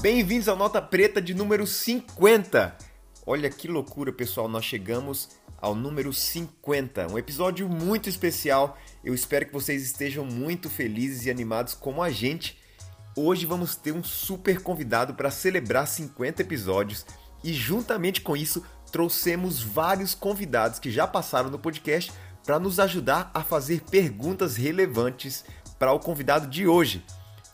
Bem-vindos ao Nota Preta de número 50. Olha que loucura, pessoal, nós chegamos ao número 50, um episódio muito especial. Eu espero que vocês estejam muito felizes e animados como a gente. Hoje vamos ter um super convidado para celebrar 50 episódios e juntamente com isso trouxemos vários convidados que já passaram no podcast para nos ajudar a fazer perguntas relevantes para o convidado de hoje.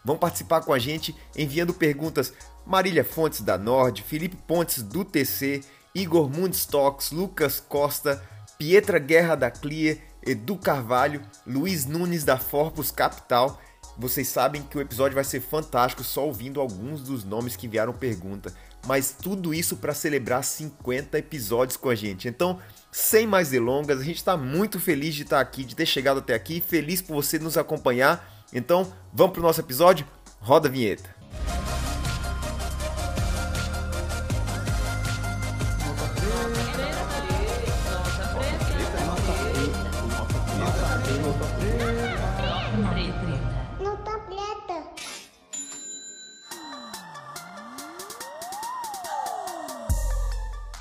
Vão participar com a gente enviando perguntas Marília Fontes da Nord, Felipe Pontes do TC, Igor Mundstocks, Lucas Costa, Pietra Guerra da Clear, Edu Carvalho, Luiz Nunes da Forpus Capital. Vocês sabem que o episódio vai ser fantástico só ouvindo alguns dos nomes que enviaram pergunta, mas tudo isso para celebrar 50 episódios com a gente. Então, sem mais delongas, a gente está muito feliz de estar aqui, de ter chegado até aqui, feliz por você nos acompanhar. Então, vamos para o nosso episódio? Roda a vinheta.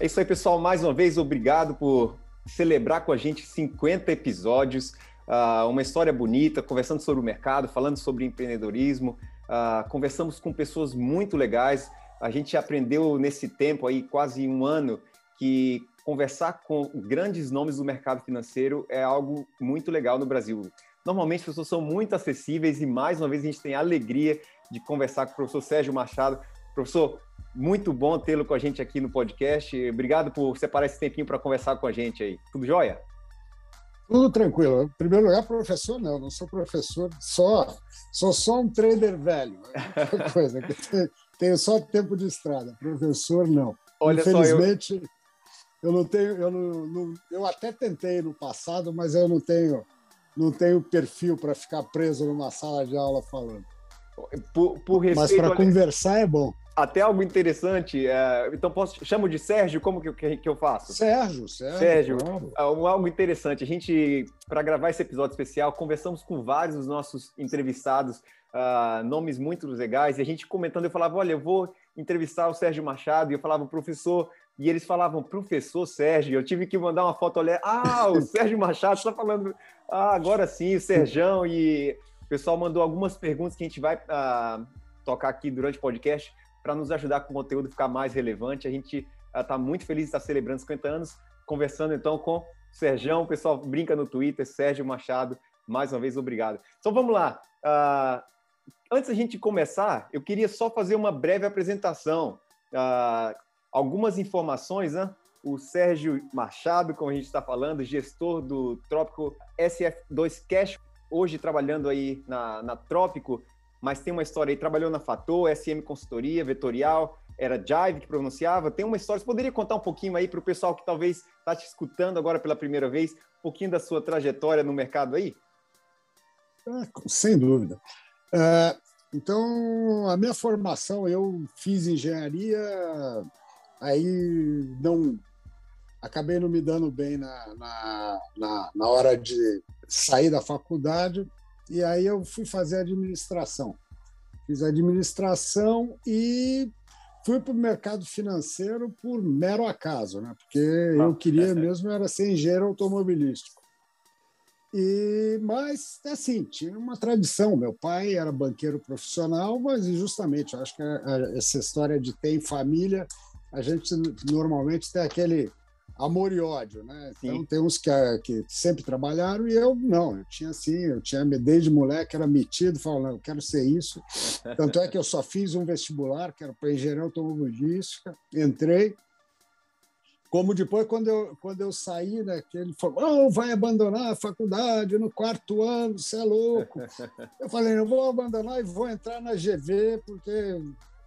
É isso aí, pessoal. Mais uma vez, obrigado por celebrar com a gente 50 episódios. Uh, uma história bonita, conversando sobre o mercado, falando sobre empreendedorismo. Uh, conversamos com pessoas muito legais. A gente aprendeu nesse tempo aí, quase um ano, que conversar com grandes nomes do mercado financeiro é algo muito legal no Brasil. Normalmente as pessoas são muito acessíveis e mais uma vez a gente tem a alegria de conversar com o professor Sérgio Machado. Professor, muito bom tê-lo com a gente aqui no podcast. Obrigado por separar esse tempinho para conversar com a gente aí. Tudo jóia? Tudo tranquilo. Em primeiro lugar, professor não, não sou professor, só sou só um trader velho. É coisa, tenho só tempo de estrada. Professor não. Olha Infelizmente, só, eu... eu não tenho, eu não, não, eu até tentei no passado, mas eu não tenho, não tenho perfil para ficar preso numa sala de aula falando. Por, por respeito, mas para olha, conversar é bom. Até algo interessante. é, então posso chamo de Sérgio, como que, eu- que, que eu faço? Sérgio, Sérgio. Sérgio, claro. Ah, um- algo interessante. A gente, para gravar esse episódio especial, conversamos com vários dos nossos entrevistados, ah, nomes muito legais, e a gente comentando, eu falava, olha, eu vou entrevistar o Sérgio Machado, e eu falava, professor, e eles falavam, professor Sérgio, eu tive que mandar uma foto, olhar, ah, o Sérgio Machado está falando, ah, agora sim, o Serjão, e o pessoal mandou algumas perguntas que a gente vai ah, tocar aqui durante o podcast para nos ajudar com o conteúdo ficar mais relevante. A gente está muito feliz de estar celebrando 50 anos, conversando então com o Serjão, o pessoal brinca no Twitter, Sérgio Machado, mais uma vez, obrigado. Então vamos lá. Ah, antes da gente começar, eu queria só fazer uma breve apresentação. Ah, algumas informações, né? O Sérgio Machado, como a gente está falando, gestor do Trópico SF2 Cash, hoje trabalhando aí na, na Trópico, mas tem uma história aí, trabalhou na Fator, SM Consultoria, Vetorial, era Jive que pronunciava, tem uma história, você poderia contar um pouquinho aí para o pessoal que talvez está te escutando agora pela primeira vez, um pouquinho da sua trajetória no mercado aí? É, sem dúvida. É, então, a minha formação, eu fiz engenharia, aí não acabei não me dando bem na, na, na, na hora de sair da faculdade, e aí eu fui fazer administração. Fiz administração e fui para o mercado financeiro por mero acaso, né? porque eu queria mesmo era ser engenheiro automobilístico. E, mas, assim, tinha uma tradição. Meu pai era banqueiro profissional, mas justamente, eu acho que a- a- essa história de ter em família, a gente normalmente tem aquele amor e ódio, né? Então, Sim. tem uns que, que sempre trabalharam e eu não. Eu tinha assim, eu tinha desde moleque, era metido, falando, eu quero ser isso. Tanto é que eu só fiz um vestibular, que era para engenharia automobilística, entrei. Como depois, quando eu, quando eu saí, né, que ele falou, oh, vai abandonar a faculdade no quarto ano, você é louco. eu falei, eu vou abandonar e vou entrar na GV, porque...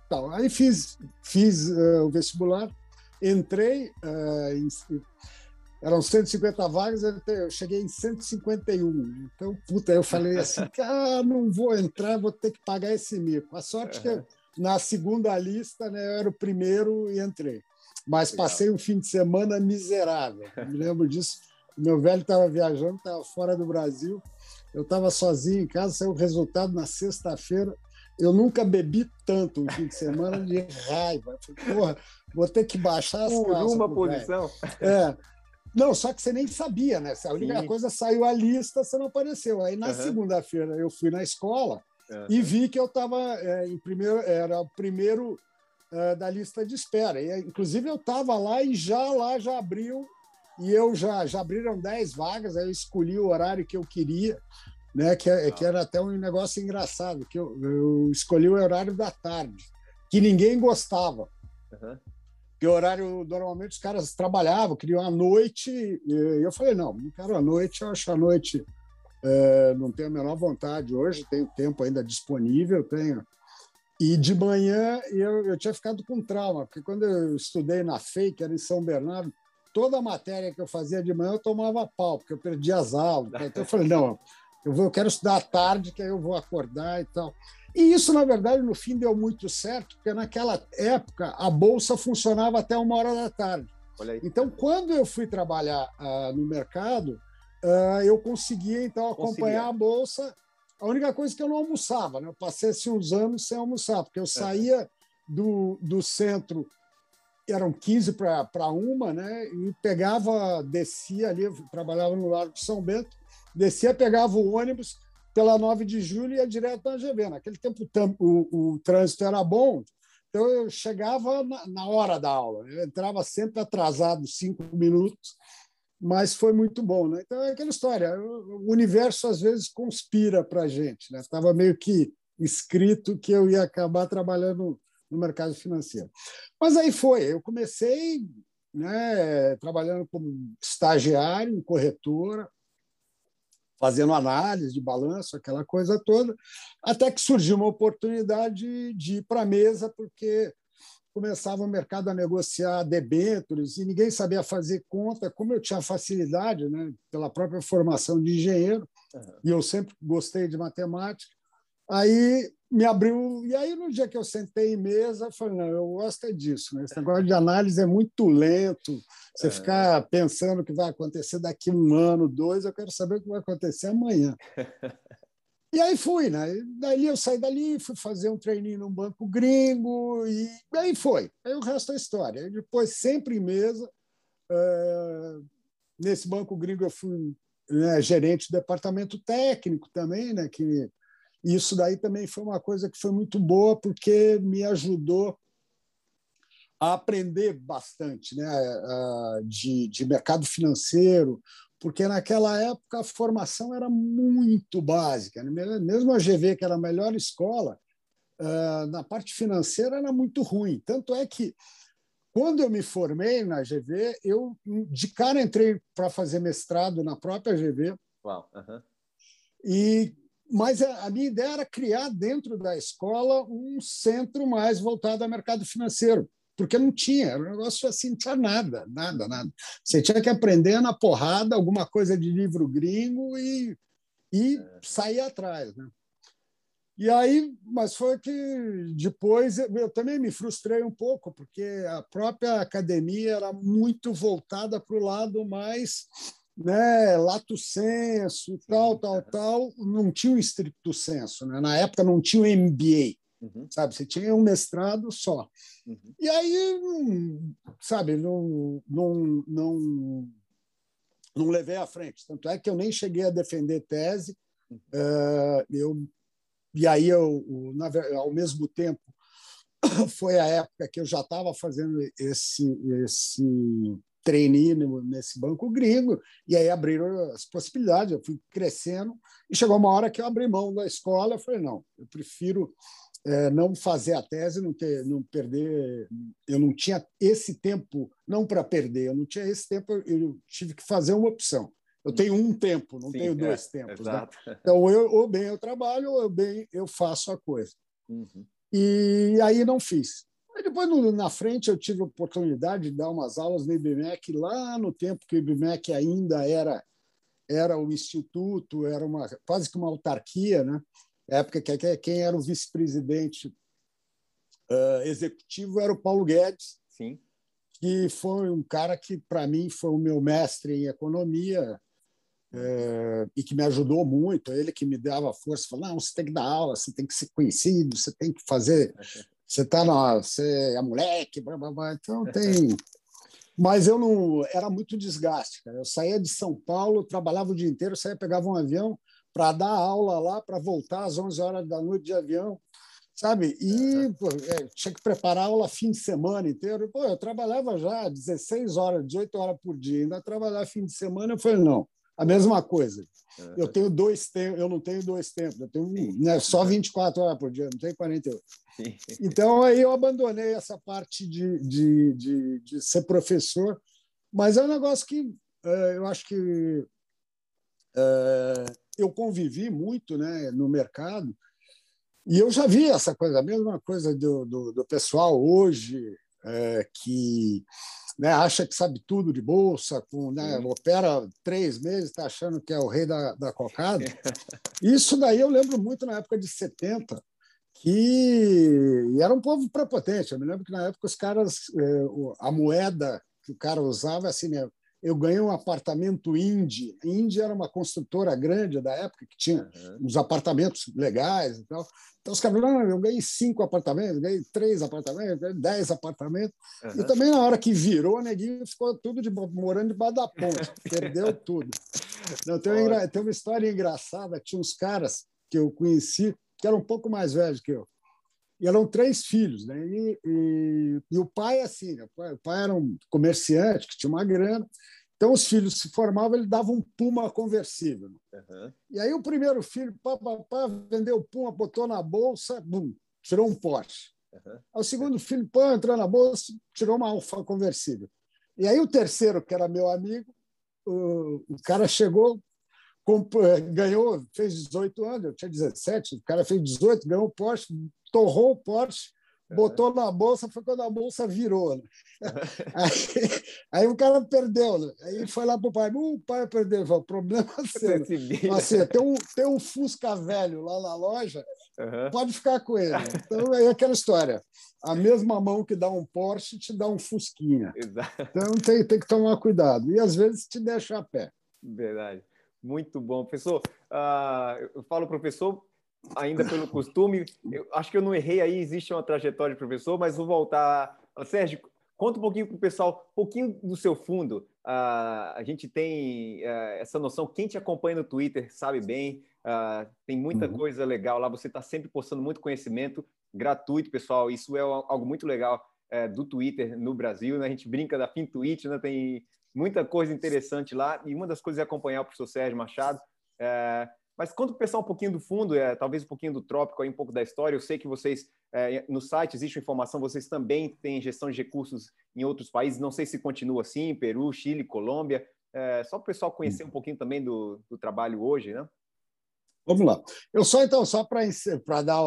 Tal. Aí fiz, fiz eh, o vestibular, entrei, eh, em- eram 150 vagas, eu eu cheguei em 151. Então, puta, eu falei assim, ah, não vou entrar, vou ter que pagar esse mico. A sorte que eu- na segunda lista, né, eu era o primeiro e entrei. Mas Legal. passei um fim de semana miserável. Eu Me lembro disso. Meu velho estava viajando, estava fora do Brasil. Eu estava sozinho em casa, saiu o resultado na sexta-feira. Eu nunca bebi tanto um fim de semana de raiva. Falei, porra, vou ter que baixar as Por calças. uma posição. É. Não, só que você nem sabia, né? A única Sim. coisa saiu a lista, você não apareceu. Aí na Aham. segunda-feira eu fui na escola Aham. e vi que eu estava em primeiro, era o primeiro eh, da lista de espera. E, inclusive eu estava lá e já lá já abriu e eu já já abriram 10 vagas. Aí eu escolhi o horário que eu queria, né? Que, é- que era até um negócio engraçado, que eu, eu escolhi o horário da tarde, que ninguém gostava. Aham. O horário, normalmente, os caras trabalhavam, queriam a noite. E eu falei, não, não quero a noite, eu acho a noite. eh, não tenho a menor vontade hoje, tenho tempo ainda disponível, tenho. E de manhã eu, eu tinha ficado com trauma, porque quando eu estudei na FEI, que era em São Bernardo, toda a matéria que eu fazia de manhã eu tomava pau, porque eu perdia as aulas. Então eu falei, não, eu, vou, eu quero estudar à tarde, que aí eu vou acordar e tal. E isso, na verdade, no fim deu muito certo, porque naquela época a bolsa funcionava até uma hora da tarde. Então, quando eu fui trabalhar ah, no mercado, ah, eu conseguia então acompanhar a bolsa. A única coisa que eu não almoçava, né? Eu passei assim, uns anos sem almoçar, porque eu saía do, do centro, eram 15 para uma, né? E pegava, descia ali, trabalhava no Largo de São Bento, descia, pegava o ônibus pela 9 de julho e ia direto na GV. Naquele tempo o o, trânsito era bom, então eu chegava na, na hora da aula. Eu entrava sempre atrasado, cinco minutos, mas foi muito bom. Né? Então é aquela história. O o universo às vezes conspira para a gente. Né? Estava meio que escrito que eu ia acabar trabalhando no mercado financeiro. Mas aí foi. Eu comecei né, trabalhando como estagiário em corretora, fazendo análise de balanço, aquela coisa toda, até que surgiu uma oportunidade de ir para a mesa, porque começava o mercado a negociar debêntures e ninguém sabia fazer conta. Como eu tinha facilidade, né, pela própria formação de engenheiro, e eu sempre gostei de matemática, aí me abriu. E aí, no dia que eu sentei em mesa, eu falei: não, eu gosto é disso. Né? Esse negócio de análise é muito lento. Você É. ficar pensando o que vai acontecer daqui um ano, dois, eu quero saber o que vai acontecer amanhã. E aí fui, né? Daí eu saí dali, fui fazer um treininho num banco gringo, e aí foi. Aí o resto é história. Depois, sempre em mesa, eh, nesse banco gringo eu fui né, gerente do departamento técnico também, né? Que isso daí também foi uma coisa que foi muito boa, porque me ajudou a aprender bastante né, de, de mercado financeiro, porque naquela época a formação era muito básica. né? Mesmo a GV, que era a melhor escola, ah, na parte financeira era muito ruim. Tanto é que, quando eu me formei na GV, eu de cara entrei para fazer mestrado na própria GV, Uau. e mas a a minha ideia era criar dentro da escola um centro mais voltado ao mercado financeiro, porque não tinha, era um negócio assim, não tinha nada, nada, nada. Você tinha que aprender na porrada alguma coisa de livro gringo e, e sair atrás. Né? E aí, mas foi que depois eu, eu também me frustrei um pouco, porque a própria academia era muito voltada para o lado mais né, lato senso, tal, tal, tal, não tinha o estricto senso. Né? Na época não tinha o MBA, Uhum. sabe? Você tinha um mestrado só. Uhum. E aí, hum, sabe, não, não, não, não levei à frente. Tanto é que eu nem cheguei a defender tese. Eh, eu, e aí, eu, na ao mesmo tempo, foi a época que eu já estava fazendo esse, esse trainee no- nesse banco gringo, e aí abriram as possibilidades, eu fui crescendo, e chegou uma hora que eu abri mão da escola, eu falei, não, eu prefiro eh, não fazer a tese, não, ter, não perder, eu não tinha esse tempo, não para perder, eu não tinha esse tempo, eu tive que fazer uma opção. Eu tenho um tempo, não Sim, tenho é, dois tempos. né? Então, eu, ou bem eu trabalho, ou bem eu faço a coisa. Uhum. E aí não fiz. Aí depois, no- na frente, eu tive a oportunidade de dar umas aulas no IBMEC, lá no tempo que o IBMEC ainda era, era o instituto, era uma, quase que uma autarquia, né? época que que- quem era o vice-presidente ah, executivo era o Paulo Guedes, Sim. que foi um cara que, para mim, foi o meu mestre em economia. é, e que me ajudou muito, ele que me dava força, falou, não, você tem que dar aula, você tem que ser conhecido, você tem que fazer, você está na, você é moleque, blá, blá, blá. então tem... Mas eu não, era muito desgaste, cara. eu saía de São Paulo, trabalhava o dia inteiro, saía, pegava um avião para dar aula lá, para voltar às 11 horas da noite de avião, sabe? E pô, é, tinha que preparar aula fim de semana inteiro. Pô, eu trabalhava já 16 horas, 18 horas por dia, ainda trabalhar fim de semana. Eu falei, não, a mesma coisa. Eu tenho dois tempos, eu não tenho dois tempos, eu tenho né, só 24 horas por dia, não tenho 48. Então aí eu abandonei essa parte de, de, de, de ser professor, mas é um negócio que é, eu acho que é, eu convivi muito né, no mercado e eu já vi essa coisa, a mesma coisa do, do, do pessoal hoje é, que né, acha que sabe tudo de bolsa, com, né, opera três meses, está achando que é o rei da, da cocada. Isso daí eu lembro muito na época de 70, que era um povo prepotente. Eu me lembro que na época os caras, é, a moeda que o cara usava, assim, né, eu ganhei um apartamento Indy. Indy era uma construtora grande da época que tinha uhum. uns apartamentos legais e tal. Então os caras falaram, eu ganhei cinco apartamentos, ganhei três apartamentos, ganhei dez apartamentos. Uhum. E também na hora que virou, neguinho ficou tudo de, morando debaixo da ponte, perdeu tudo. Não, tem, uma, tem uma história engraçada, tinha uns caras que eu conheci que eram um pouco mais velhos que eu. E eram três filhos, né? E, e, e o pai, assim, né? o, pai, o pai era um comerciante que tinha uma grana, então, os filhos se formavam, ele dava um Puma conversível. Uhum. E aí, o primeiro filho, pá, pá, pá, vendeu o Puma, botou na bolsa, bum, tirou um Porsche. Uhum. O segundo filho, pô, entrou na bolsa, tirou uma Alfa conversível. E aí, o terceiro, que era meu amigo, o, o cara chegou, comprou, ganhou, fez 18 anos, eu tinha 17, o cara fez 18, ganhou o Porsche, torrou o Porsche, botou na bolsa, foi quando a bolsa virou. Né? Aí, aí, o cara perdeu. Né? Aí foi lá para o pai, o pai perdeu. Falei, problema seu. Assim, tem, um, tem um Fusca velho lá na loja, uhum. pode ficar com ele. Então é aquela história. A mesma mão que dá um Porsche te dá um Fusquinha. Exato. Então tem, tem que tomar cuidado. E às vezes te deixa a pé. Verdade. Muito bom. Professor, uh, eu falo professor ainda pelo costume. Eu acho que eu não errei aí, existe uma trajetória de professor, mas vou voltar. Sérgio, conta um pouquinho para o pessoal, um pouquinho do seu fundo. Uh, a gente tem uh, essa noção, quem te acompanha no Twitter sabe bem, uh, tem muita uhum. coisa legal lá, você está sempre postando muito conhecimento gratuito, pessoal. Isso é algo muito legal eh, do Twitter no Brasil. Né? A gente brinca da FinTwitch, né? tem muita coisa interessante lá, e uma das coisas é acompanhar o professor Sérgio Machado. Mas conta para o pessoal um pouquinho do fundo, é, talvez um pouquinho do trópico, aí, um pouco da história. Eu sei que vocês, é, no site existe informação, vocês também têm gestão de recursos em outros países. Não sei se continua assim, Peru, Chile, Colômbia. É, só para o pessoal conhecer um pouquinho também do, do, trabalho hoje, né? Vamos lá. Eu só, então, só para dar,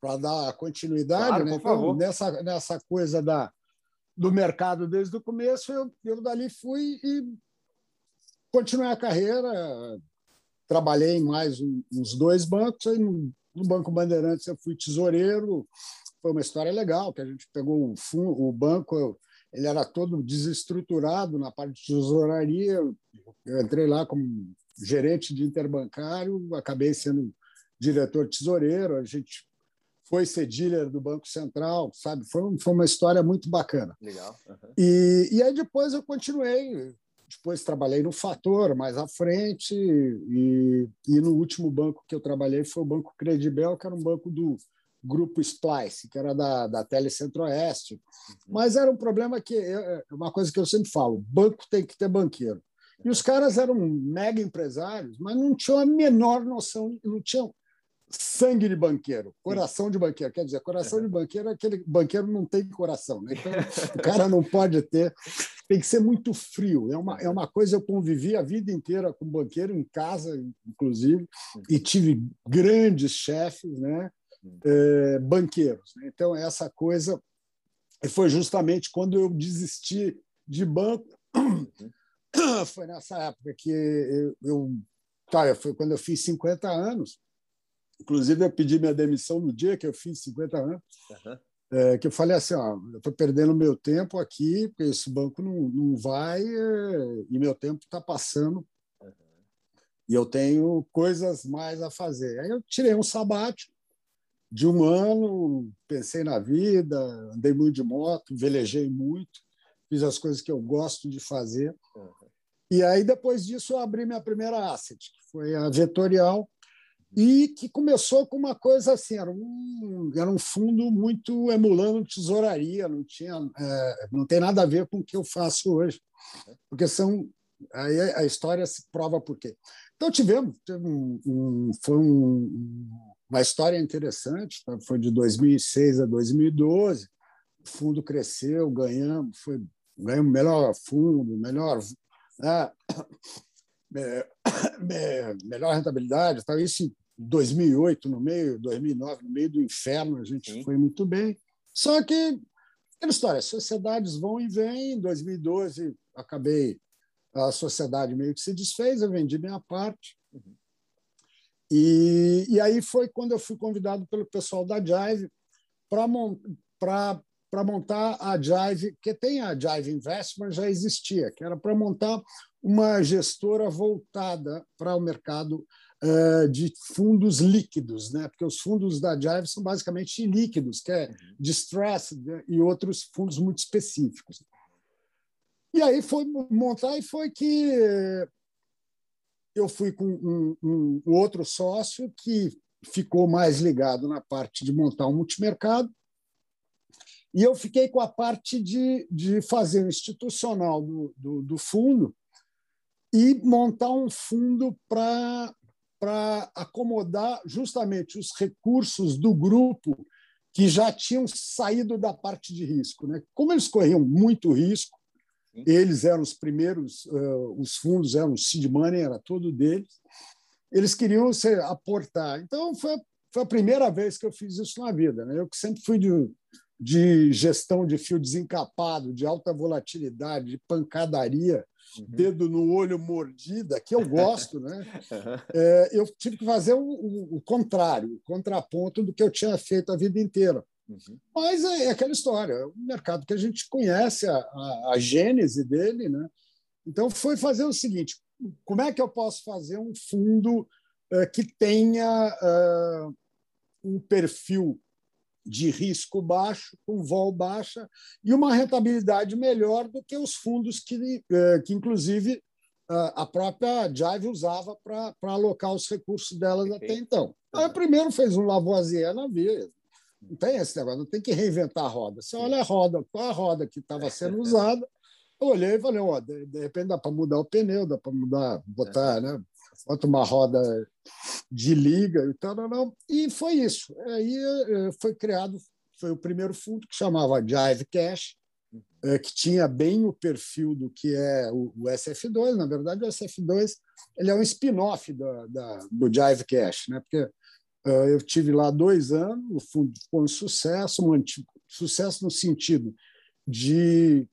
para dar continuidade, claro, né? Por então, favor. nessa, nessa coisa da, do mercado desde o começo, eu, eu dali fui e continuei a carreira, trabalhei em mais uns dois bancos. Aí no, Banco Bandeirantes eu fui tesoureiro. Foi uma história legal, que a gente pegou o, fundo, o banco, ele era todo desestruturado na parte de tesouraria. Eu entrei lá como gerente de interbancário, acabei sendo diretor tesoureiro. A gente foi ser dealer do Banco Central, sabe? Foi, foi uma história muito bacana. Legal. Uhum. E, e aí depois eu continuei depois trabalhei no Fator mais à frente e, e no último banco que eu trabalhei foi o Banco Credibel, que era um banco do grupo Splice, que era da, da Telecentro-Oeste. Uhum. Mas era um problema que é, é uma coisa que eu sempre falo: banco tem que ter banqueiro. E os caras eram mega empresários, mas não tinham a menor noção, não tinham sangue de banqueiro, coração de banqueiro. Quer dizer, coração de banqueiro é aquele banqueiro não tem coração, né? Então, o cara não pode ter, tem que ser muito frio. É uma, é uma coisa, eu convivi a vida inteira com banqueiro, em casa, inclusive, e tive grandes chefes, né? É, banqueiros. Né? Então, essa coisa foi justamente quando eu desisti de banco. Foi nessa época que eu, eu tá, foi quando eu fiz 50 anos Inclusive, eu pedi minha demissão no dia que eu fiz 50 anos, uhum. é, que eu falei assim, ó, eu estou perdendo meu tempo aqui, porque esse banco não, não vai é, e meu tempo está passando. Uhum. e eu tenho coisas mais a fazer. Aí eu tirei um sabático de um ano, pensei na vida, andei muito de moto, velejei muito, fiz as coisas que eu gosto de fazer. Uhum. E aí, depois disso, eu abri minha primeira asset, que foi a Vetorial, e que começou com uma coisa assim, era um, era um fundo muito emulando tesouraria, não tinha, é, não tem nada a ver com o que eu faço hoje, porque são aí a história se prova por quê. Então tivemos, um, um, foi um, uma história interessante, tá? foi de 2006 a 2012, o fundo cresceu, ganhamos, foi ganhamos melhor fundo, melhor né? melhor rentabilidade, tá? isso em 2008, no meio, 2009, no meio do inferno, a gente Sim. foi muito bem. Só que, aquela história, sociedades vão e vêm. Em 2012, acabei, a sociedade meio que se desfez, eu vendi minha parte. Uhum. E, e aí foi quando eu fui convidado pelo pessoal da Jive para para montar a Jive, que tem a Jive Investment, já existia, que era para montar uma gestora voltada para o mercado uh, de fundos líquidos, né? porque os fundos da Jive são basicamente líquidos, que é uhum. distressed né? e outros fundos muito específicos. E aí foi montar e foi que eu fui com um, um, um outro sócio que ficou mais ligado na parte de montar um multimercado e eu fiquei com a parte de, de fazer o institucional do, do, do fundo e montar um fundo para acomodar justamente os recursos do grupo que já tinham saído da parte de risco. Né? Como eles corriam muito risco, eles eram os primeiros, uh, os fundos eram o seed money, era todo deles, eles queriam se aportar. Então, foi, foi a primeira vez que eu fiz isso na vida. Né? Eu que sempre fui de, de gestão de fio desencapado, de alta volatilidade, de pancadaria, uhum. dedo no olho mordida, que eu gosto, né? É, eu tive que fazer o, o, o, contrário, o contraponto do que eu tinha feito a vida inteira. Uhum. Mas é, é, aquela história, é um mercado que a gente conhece a, a, a gênese dele, né? Então foi fazer o seguinte: como é que eu posso fazer um fundo é, que tenha é, um perfil de risco baixo, com vol baixa e uma rentabilidade melhor do que os fundos que, eh, que inclusive, a própria Jive usava para alocar os recursos delas até então. Aí, primeiro fez um Lavoisier na vida. Não tem esse negócio, não tem que reinventar a roda. Você olha a roda, qual a roda que estava sendo usada, eu olhei e falei, ó, de, de repente dá para mudar o pneu, dá para mudar, botar, né? Bota uma roda de liga e tal, não, não. E foi isso. Aí eh, foi criado, foi o primeiro fundo que chamava Jive Cash, eh, que tinha bem o perfil do que é o, SF2. Na verdade, o SF2 ele é um spin-off da, da, do Jive Cash, né? porque eh, eu tive lá dois anos, o fundo foi um sucesso, sucesso no sentido de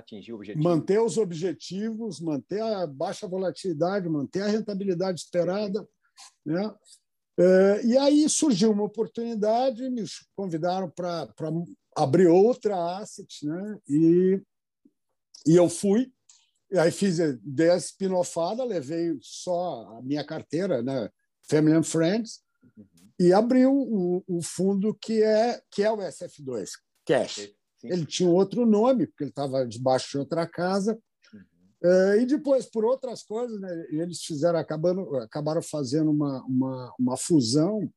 atingir o objetivo. Manter os objetivos, manter a baixa volatilidade, manter a rentabilidade esperada. Né? É, e aí surgiu uma oportunidade, me convidaram para abrir outra asset, né? e, e eu fui. E aí fiz, dei a spinofada, levei só a minha carteira, né? Family and Friends, uhum. e abri o, o, fundo que é, que é o SF2, Cash. Sim. Ele tinha outro nome, porque ele estava debaixo de outra casa. Uhum. e depois, por outras coisas, né, eles fizeram, acabando, acabaram fazendo uma, uma, uma fusão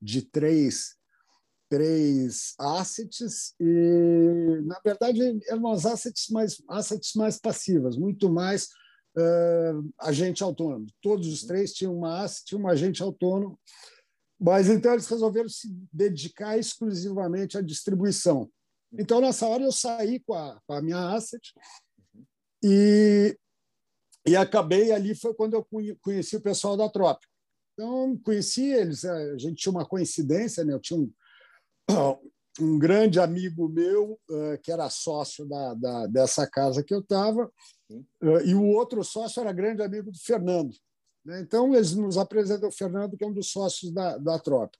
de três, três assets e, na verdade, eram as assets mais, assets mais passivas, muito mais uh, agente autônomo. Todos os uhum. três tinham uma asset, um agente autônomo, mas então eles resolveram se dedicar exclusivamente à distribuição. Então, nessa hora, eu saí com a, com a minha asset e, e acabei ali. Foi quando eu conheci o pessoal da Trópico. Então, conheci eles, a gente tinha uma coincidência, né? eu tinha um, um grande amigo meu uh, que era sócio da, da, dessa casa que eu estava, uh, e o outro sócio era grande amigo do Fernando. Né? Então, eles nos apresentam o Fernando, que é um dos sócios da, da Trópico.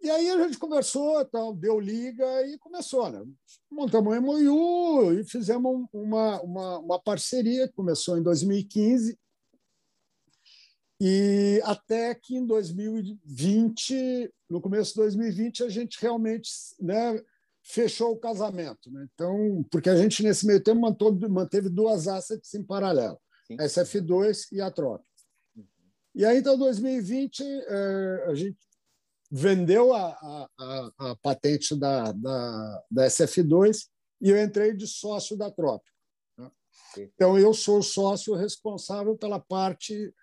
E aí a gente conversou, tal, deu liga e começou. Né? Montamos um MOU e fizemos uma, uma, uma parceria que começou em 2015. E até que em 2020, no começo de 2020, a gente realmente né, fechou o casamento. Né? Então, porque a gente, nesse meio tempo, manteve duas assets em paralelo, Sim. a SF2 e a Trop. Uhum. E aí, então, em 2020, eh, a gente vendeu a, a, a patente da, da, da, SF2 e eu entrei de sócio da Trópico. Né? Então, eu sou sócio responsável pela parte,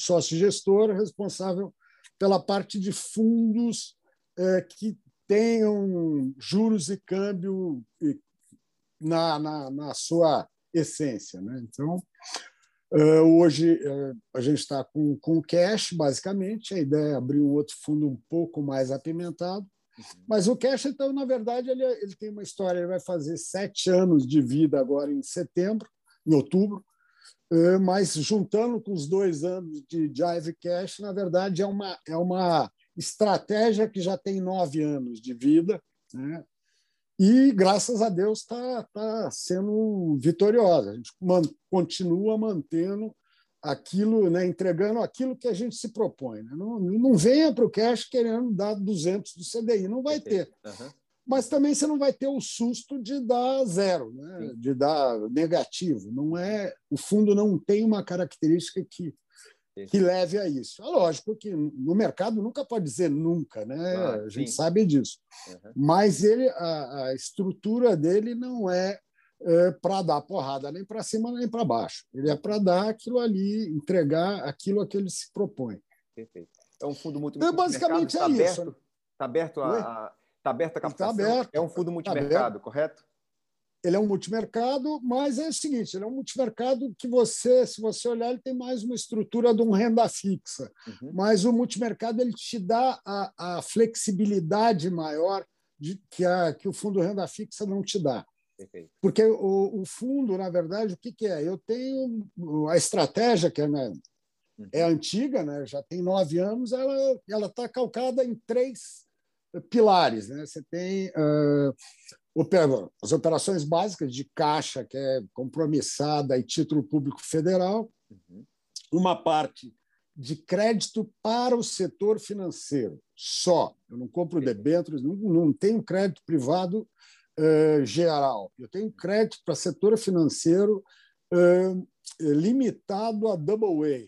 sócio gestor responsável pela parte de fundos é, que tenham juros e câmbio na, na, na sua essência. Né? Então, hoje uh, a gente está com, com cash, basicamente. A ideia é abrir um outro fundo um pouco mais apimentado. Uhum. Mas o cash, então, na verdade, ele, ele tem uma história. Ele vai fazer sete anos de vida agora em setembro, em outubro. Uh, mas juntando com os dois anos de Jive Cash, na verdade, é uma, é uma estratégia que já tem nove anos de vida. Né? E graças a Deus está tá sendo vitoriosa. A gente man, continua mantendo aquilo, né, entregando aquilo que a gente se propõe. Né? Não, não venha para o cash querendo dar 200 do CDI, não vai ter. Uhum. Mas também você não vai ter o susto de dar zero, né? de dar negativo. Não é, o fundo não tem uma característica que que leve a isso. É lógico que no mercado nunca pode dizer nunca, né? Ah, a gente sabe disso. Uhum. Mas ele, a, a, estrutura dele não é, é para dar porrada nem para cima nem para baixo. Ele é para dar aquilo ali, entregar aquilo a que ele se propõe. Perfeito. É um fundo muito então, basicamente é tá isso. Está aberto, a, a, tá aberto a tá captação? Tá aberto, é um fundo tá multimercado, tá correto? Ele é um multimercado, mas é o seguinte, ele é um multimercado que você, se você olhar, ele tem mais uma estrutura de um renda fixa, uhum. mas o multimercado ele te dá a, a flexibilidade maior de, que, a, que o fundo renda fixa não te dá. Perfeito. Porque o, o, fundo, na verdade, o que, que, é? Eu tenho a estratégia, que é, né, uhum. é antiga, né, já tem nove anos, ela está calcada em três pilares. Né? Você tem uh, as operações básicas de caixa, que é compromissada e título público federal, uhum. uma parte de crédito para o setor financeiro, só. Eu não compro debêntures, não, não tenho crédito privado uh, geral. Eu tenho crédito para setor financeiro uh, limitado a double A,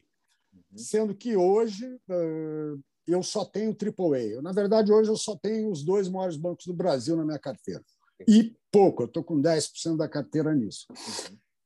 uhum. sendo que hoje uh, eu só tenho triple A. Eu, na verdade, hoje eu só tenho os dois maiores bancos do Brasil na minha carteira e pouco, eu estou com 10% da carteira nisso.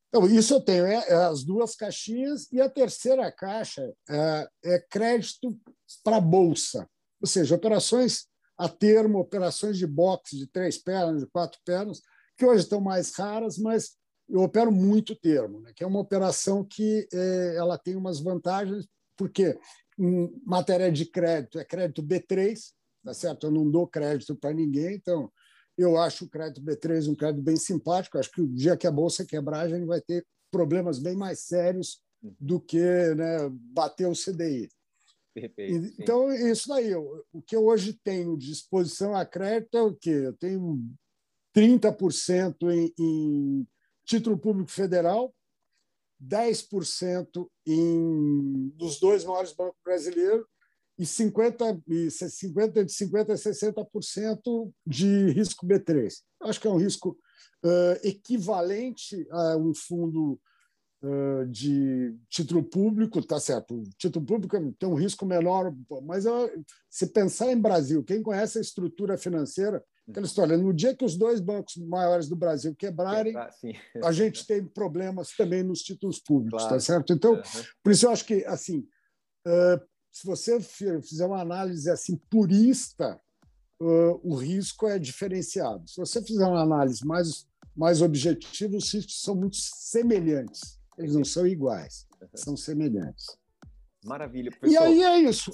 Então, isso eu tenho, é, é, as duas caixinhas, e a terceira caixa é, é crédito para bolsa, ou seja, operações a termo, operações de boxe de três pernas, de quatro pernas, que hoje estão mais raras, mas eu opero muito termo, né? que é uma operação que é, ela tem umas vantagens, porque em matéria de crédito é crédito B3, tá certo? Eu não dou crédito para ninguém, então eu acho o crédito B3 um crédito bem simpático. Acho que o dia que a bolsa quebrar, a gente vai ter problemas bem mais sérios do que né, bater o CDI. Perfeito, então, isso daí. O que eu hoje tenho de exposição a crédito é o quê? Eu tenho 30% em, em título público federal, 10% em, dos dois maiores bancos brasileiros e 50, e 50 de 50 a 60% de risco B3. Acho que é um risco uh, equivalente a um fundo uh, de título público, tá certo? O título público tem um risco menor, mas uh, se pensar em Brasil, quem conhece a estrutura financeira, aquela história, no dia que os dois bancos maiores do Brasil quebrarem, a gente tem problemas também nos títulos públicos, tá claro. tá certo? Então, uhum. por isso eu acho que assim, Uh, se você fizer uma análise assim purista, uh, o risco é diferenciado. Se você fizer uma análise mais, mais objetiva, os riscos são muito semelhantes. Eles não são iguais, são semelhantes. Maravilha, professor. E aí é isso.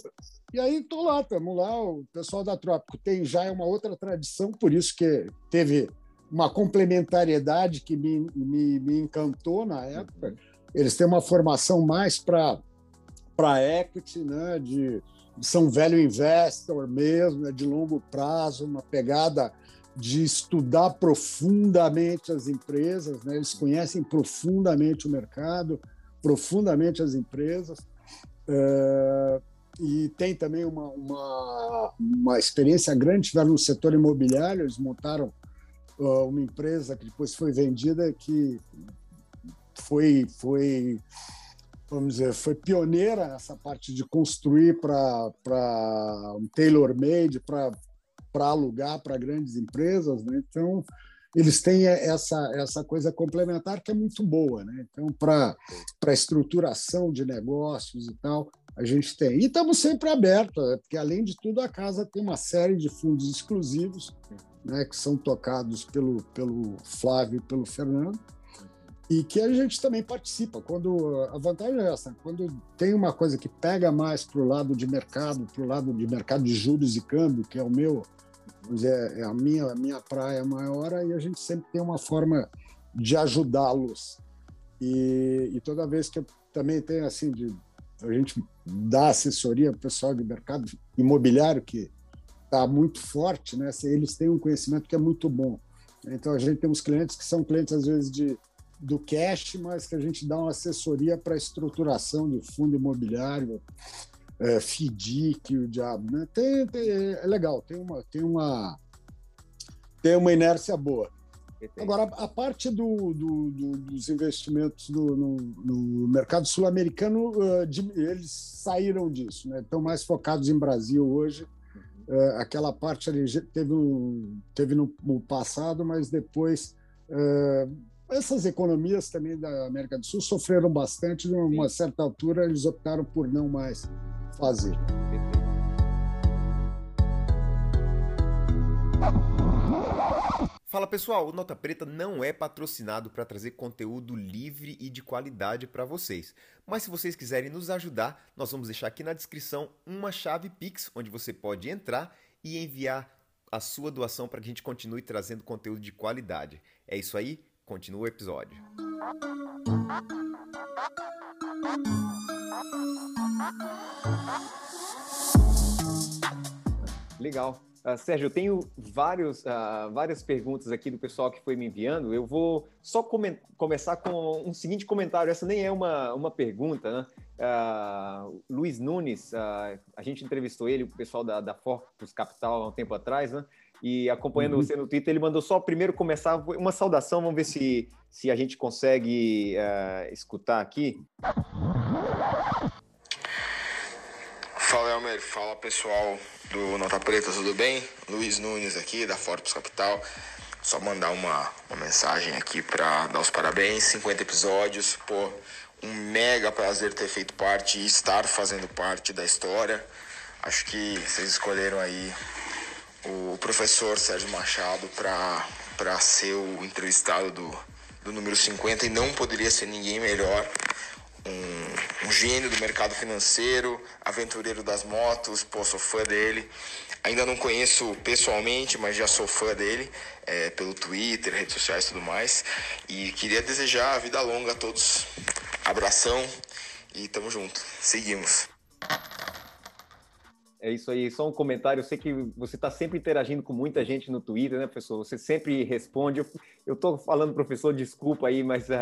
E aí estou lá, estamos lá. O pessoal da Trópico tem já é uma outra tradição, por isso que teve uma complementariedade que me, me, me encantou na época. Uhum. Eles têm uma formação mais para para equity, né, de, são velho investor mesmo, né, de longo prazo, uma pegada de estudar profundamente as empresas, né? eles conhecem profundamente o mercado, profundamente as empresas. É, e tem também uma, uma, uma experiência grande, tiveram no setor imobiliário, eles montaram uh, uma empresa que depois foi vendida, que foi, foi vamos dizer, foi pioneira nessa parte de construir para um tailor-made, para alugar para grandes empresas. Né? Então, eles têm essa, essa coisa complementar que é muito boa. Né? Então, para estruturação de negócios e tal, a gente tem. E estamos sempre abertos, né? porque, além de tudo, a casa tem uma série de fundos exclusivos né, que são tocados pelo, pelo Flávio e pelo Fernando e que a gente também participa. Quando a vantagem é essa, quando tem uma coisa que pega mais para o lado de mercado, para o lado de mercado de juros e câmbio, que é o meu, é, é a minha a minha praia maior, e a gente sempre tem uma forma de ajudá-los. E, e, toda vez que eu também tenho assim de a gente dá assessoria para pessoal de mercado imobiliário que está muito forte, né? Eles têm um conhecimento que é muito bom. Então a gente tem uns clientes que são clientes às vezes de do cash, mas que a gente dá uma assessoria para estruturação de fundo imobiliário, é, FDIC, o diabo, né? Tem, tem, é legal, tem uma, tem uma, tem uma inércia boa. Agora, a parte do, do, do, dos investimentos no, no, no mercado sul-americano, uh, eles saíram disso, né? estão mais focados em Brasil hoje. Uh, aquela parte ali teve, um, teve no, no passado, mas depois uh, essas economias também da América do Sul sofreram bastante, de uma certa altura eles optaram por não mais fazer. Fala pessoal, o Nota Preta não é patrocinado para trazer conteúdo livre e de qualidade para vocês. Mas se vocês quiserem nos ajudar, nós vamos deixar aqui na descrição uma chave Pix onde você pode entrar e enviar a sua doação para que a gente continue trazendo conteúdo de qualidade. É isso aí, Continua o episódio. Legal. Uh, Sérgio, eu tenho vários, uh, várias perguntas aqui do pessoal que foi me enviando. Eu vou só come começar com um seguinte comentário. Essa nem é uma, uma pergunta, né? Uh, Luiz Nunes, a gente entrevistou ele, o pessoal da, da Forpus Capital, há um tempo atrás, né? E acompanhando uhum. você no Twitter, ele mandou só primeiro começar uma saudação, vamos ver se, se a gente consegue uh, escutar aqui. Fala Elmer, fala pessoal do Nota Preta, tudo bem? Luiz Nunes aqui da Forbes Capital. Só mandar uma, uma mensagem aqui para dar os parabéns, 50 episódios, pô, um mega prazer ter feito parte e estar fazendo parte da história. Acho que vocês escolheram aí o professor Sérgio Machado para ser o entrevistado do, do número 50 e não poderia ser ninguém melhor. Um, um, gênio do mercado financeiro, aventureiro das motos, pô, sou fã dele. Ainda não conheço pessoalmente, mas já sou fã dele é, pelo Twitter, redes sociais e tudo mais. E queria desejar vida longa a todos. Abração e tamo junto. Seguimos. É isso aí, só um comentário. Eu sei que você está sempre interagindo com muita gente no Twitter, né, professor? Você sempre responde. Eu estou falando, professor, desculpa aí, mas uh,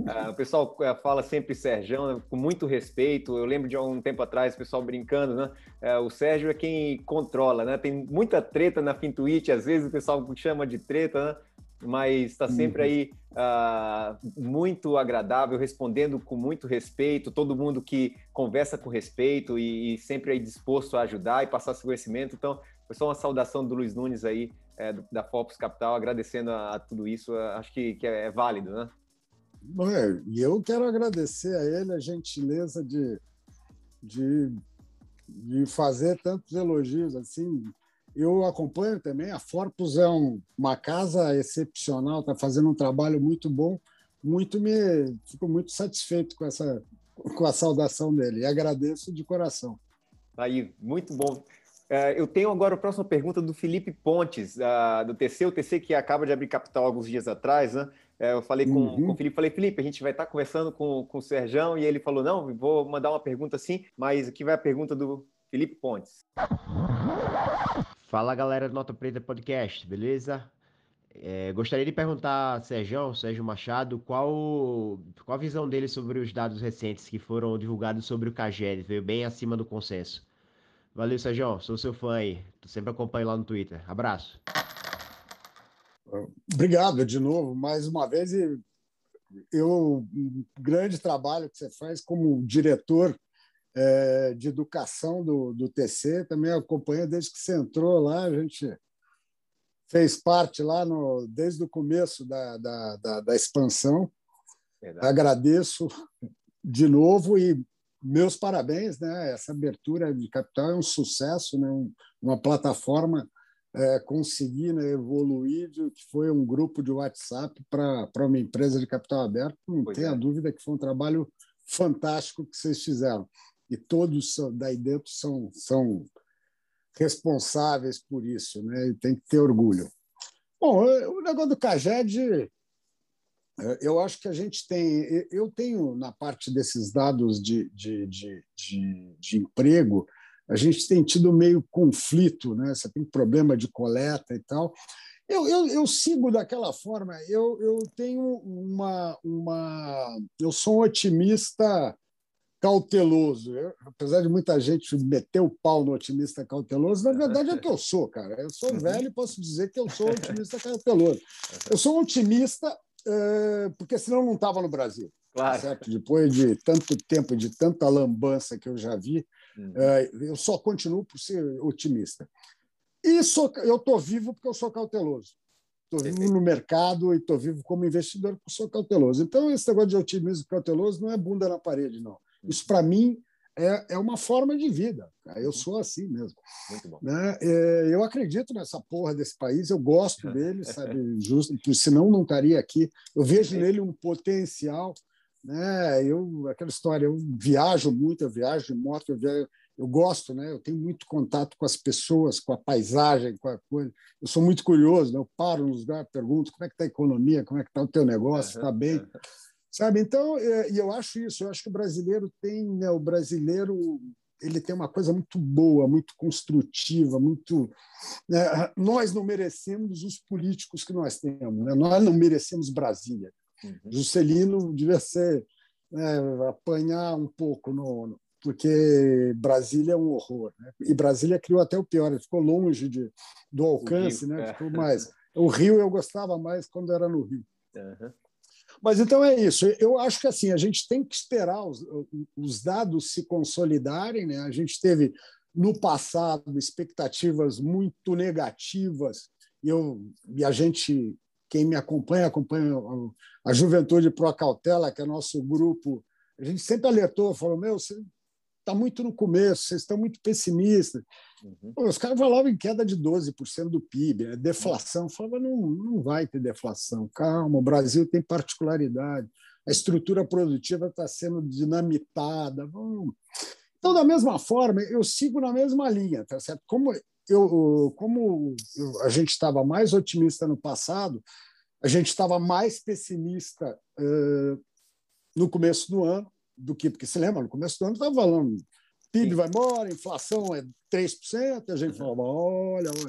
uh, o pessoal uh, fala sempre Sérgio, né, com muito respeito. Eu lembro de um tempo atrás, o pessoal brincando, né? o Sérgio é quem controla, né? Tem muita treta na FinTwitch, às vezes o pessoal chama de treta, né? Mas está sempre uhum. aí uh, muito agradável, respondendo com muito respeito, todo mundo que conversa com respeito e, e, sempre aí disposto a ajudar e passar seu conhecimento. Então, foi só uma saudação do Luiz Nunes aí, é, da Focus Capital, agradecendo a, a tudo isso. Acho que, que é, é, válido, né? É, e eu quero agradecer a ele a gentileza de, de, de fazer tantos elogios assim eu acompanho também. A Forpus é um, uma casa excepcional, está fazendo um trabalho muito bom. Muito me fico muito satisfeito com essa com a saudação dele e agradeço de coração. Aí, muito bom. É, eu tenho agora a próxima pergunta do Felipe Pontes, do TC, o TC que acaba de abrir capital alguns dias atrás, né? É, eu falei com, uhum. com o Felipe, falei, Felipe, a gente vai estar conversando com, com o Serjão, e ele falou, não, vou mandar uma pergunta sim, mas aqui vai a pergunta do Felipe Pontes. Fala galera do Nota Preta Podcast, beleza? É, gostaria de perguntar a Sérgio, Sérgio Machado, qual, qual a visão dele sobre os dados recentes que foram divulgados sobre o CAGED, veio bem acima do consenso. Valeu, Sérgio, sou seu fã aí, sempre acompanho lá no Twitter. Abraço. Obrigado de novo, mais uma vez. Eu, um grande trabalho que você faz como diretor é, de educação do, do TC, também acompanho desde que você entrou lá, a gente fez parte lá no, desde o começo da, da, da, da expansão. Verdade. Agradeço de novo e meus parabéns, né? Essa abertura de capital é um sucesso, né? uma plataforma é, conseguir né, evoluir de que foi um grupo de WhatsApp para uma empresa de capital aberto. Não pois tenha é. dúvida que foi um trabalho fantástico que vocês fizeram. E todos daí dentro são, são responsáveis por isso, né? E tem que ter orgulho. Bom, o negócio do CAGED, eu acho que a gente tem. Eu tenho, na parte desses dados de, de, de, de, de emprego, a gente tem tido meio conflito, né? Você tem problema de coleta e tal. Eu, eu, eu sigo daquela forma. Eu, eu tenho uma, uma. Eu sou um otimista cauteloso. Eu, apesar de muita gente meter o pau no otimista cauteloso, na verdade é o que eu sou, cara. Eu sou uhum. velho e posso dizer que eu sou otimista cauteloso. Eu sou um otimista uh, porque senão não estava no Brasil. Claro. Certo? Depois de tanto tempo, de tanta lambança que eu já vi, uhum. uh, eu só continuo por ser otimista. E sou, eu estou vivo porque eu sou cauteloso. Estou vivo no mercado e estou vivo como investidor porque sou cauteloso. Então, esse negócio de otimismo cauteloso não é bunda na parede, não. Isso, para mim, é, é uma forma de vida. Eu sou assim mesmo. Muito bom. Né? É, eu acredito nessa porra desse país, eu gosto dele, sabe? Justo, senão não estaria aqui. Eu vejo nele um potencial. Né? Eu, aquela história, eu viajo muito, eu viajo de moto, eu, viajo, eu gosto, né? Eu tenho muito contato com as pessoas, com a paisagem, com a coisa. Eu sou muito curioso, né? Eu paro nos lugares, pergunto como é que está a economia, como é que está o teu negócio, está bem? Sabe? Então, é, e eu acho isso, eu acho que o brasileiro tem, né, o brasileiro ele tem uma coisa muito boa, muito construtiva, muito. Né? Nós não merecemos os políticos que nós temos, né? nós não merecemos Brasília. Uhum. Juscelino devia ser né, apanhar um pouco no, porque Brasília é um horror, né? E Brasília criou até o pior, ele ficou longe de, do alcance, Rio, né? É. Ficou mais. O Rio eu gostava mais quando era no Rio. Uhum. Mas então é isso. Eu acho que assim a gente tem que esperar os, os dados se consolidarem. Né? A gente teve no passado expectativas muito negativas. E, eu, e a gente, quem me acompanha, acompanha a Juventude Pro Cautela, que é nosso grupo. A gente sempre alertou, falou: meu, está muito no começo, vocês estão muito pessimistas. Uhum. Pô, os caras falavam em queda de 12% do PIB, né? deflação. Falava, não, não vai ter deflação, calma, o Brasil tem particularidade, a estrutura produtiva está sendo dinamitada. Vamos. Então, da mesma forma, eu sigo na mesma linha, tá certo? Como, eu, como eu, a gente estava mais otimista no passado, a gente estava mais pessimista uh, no começo do ano, do que, porque se lembra, no começo do ano estava falando, PIB Sim. vai embora, inflação é 3%, a gente uhum. falava, olha, olha.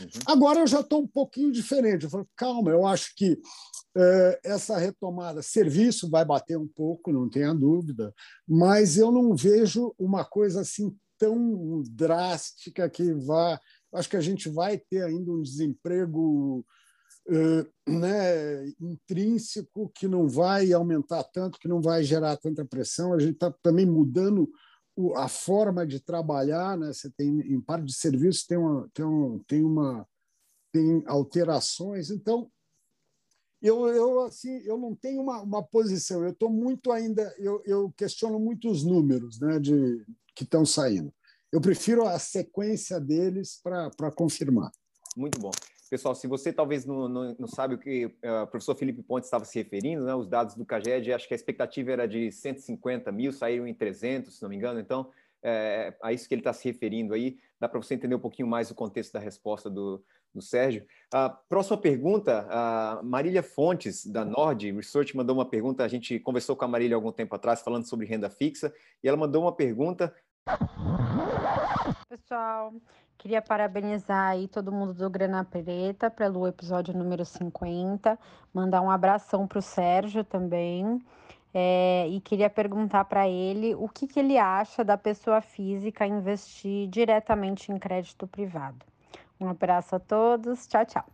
Uhum. Agora eu já estou um pouquinho diferente, eu falo, calma, eu acho que é, essa retomada, serviço vai bater um pouco, não tenha dúvida, mas eu não vejo uma coisa assim tão drástica que vá. Acho que a gente vai ter ainda um desemprego né, intrínseco que não vai aumentar tanto, que não vai gerar tanta pressão. A gente está também mudando a forma de trabalhar, né? Você tem em parte de serviço tem uma tem, uma, tem uma tem alterações. Então eu, eu assim eu não tenho uma, uma posição. Eu estou muito ainda eu, eu questiono muito os números, né? De que estão saindo. Eu prefiro a sequência deles para confirmar. Muito bom. Pessoal, se você talvez não, não, não sabe o que uh, o professor Felipe Pontes estava se referindo, né, os dados do CAGED, acho que a expectativa era de 150 mil, saíram em 300, se não me engano, então é, a isso que ele está se referindo aí, dá para você entender um pouquinho mais o contexto da resposta do, do Sérgio. Próxima pergunta, a Marília Fontes, da Nord Research, mandou uma pergunta, a gente conversou com a Marília algum tempo atrás, falando sobre renda fixa, e ela mandou uma pergunta... Pessoal, Queria parabenizar aí todo mundo do Grana Preta pelo episódio número 50. Mandar um abração para o Sérgio também. É, e queria perguntar para ele o que, que ele acha da pessoa física investir diretamente em crédito privado. Um abraço a todos. Tchau, tchau.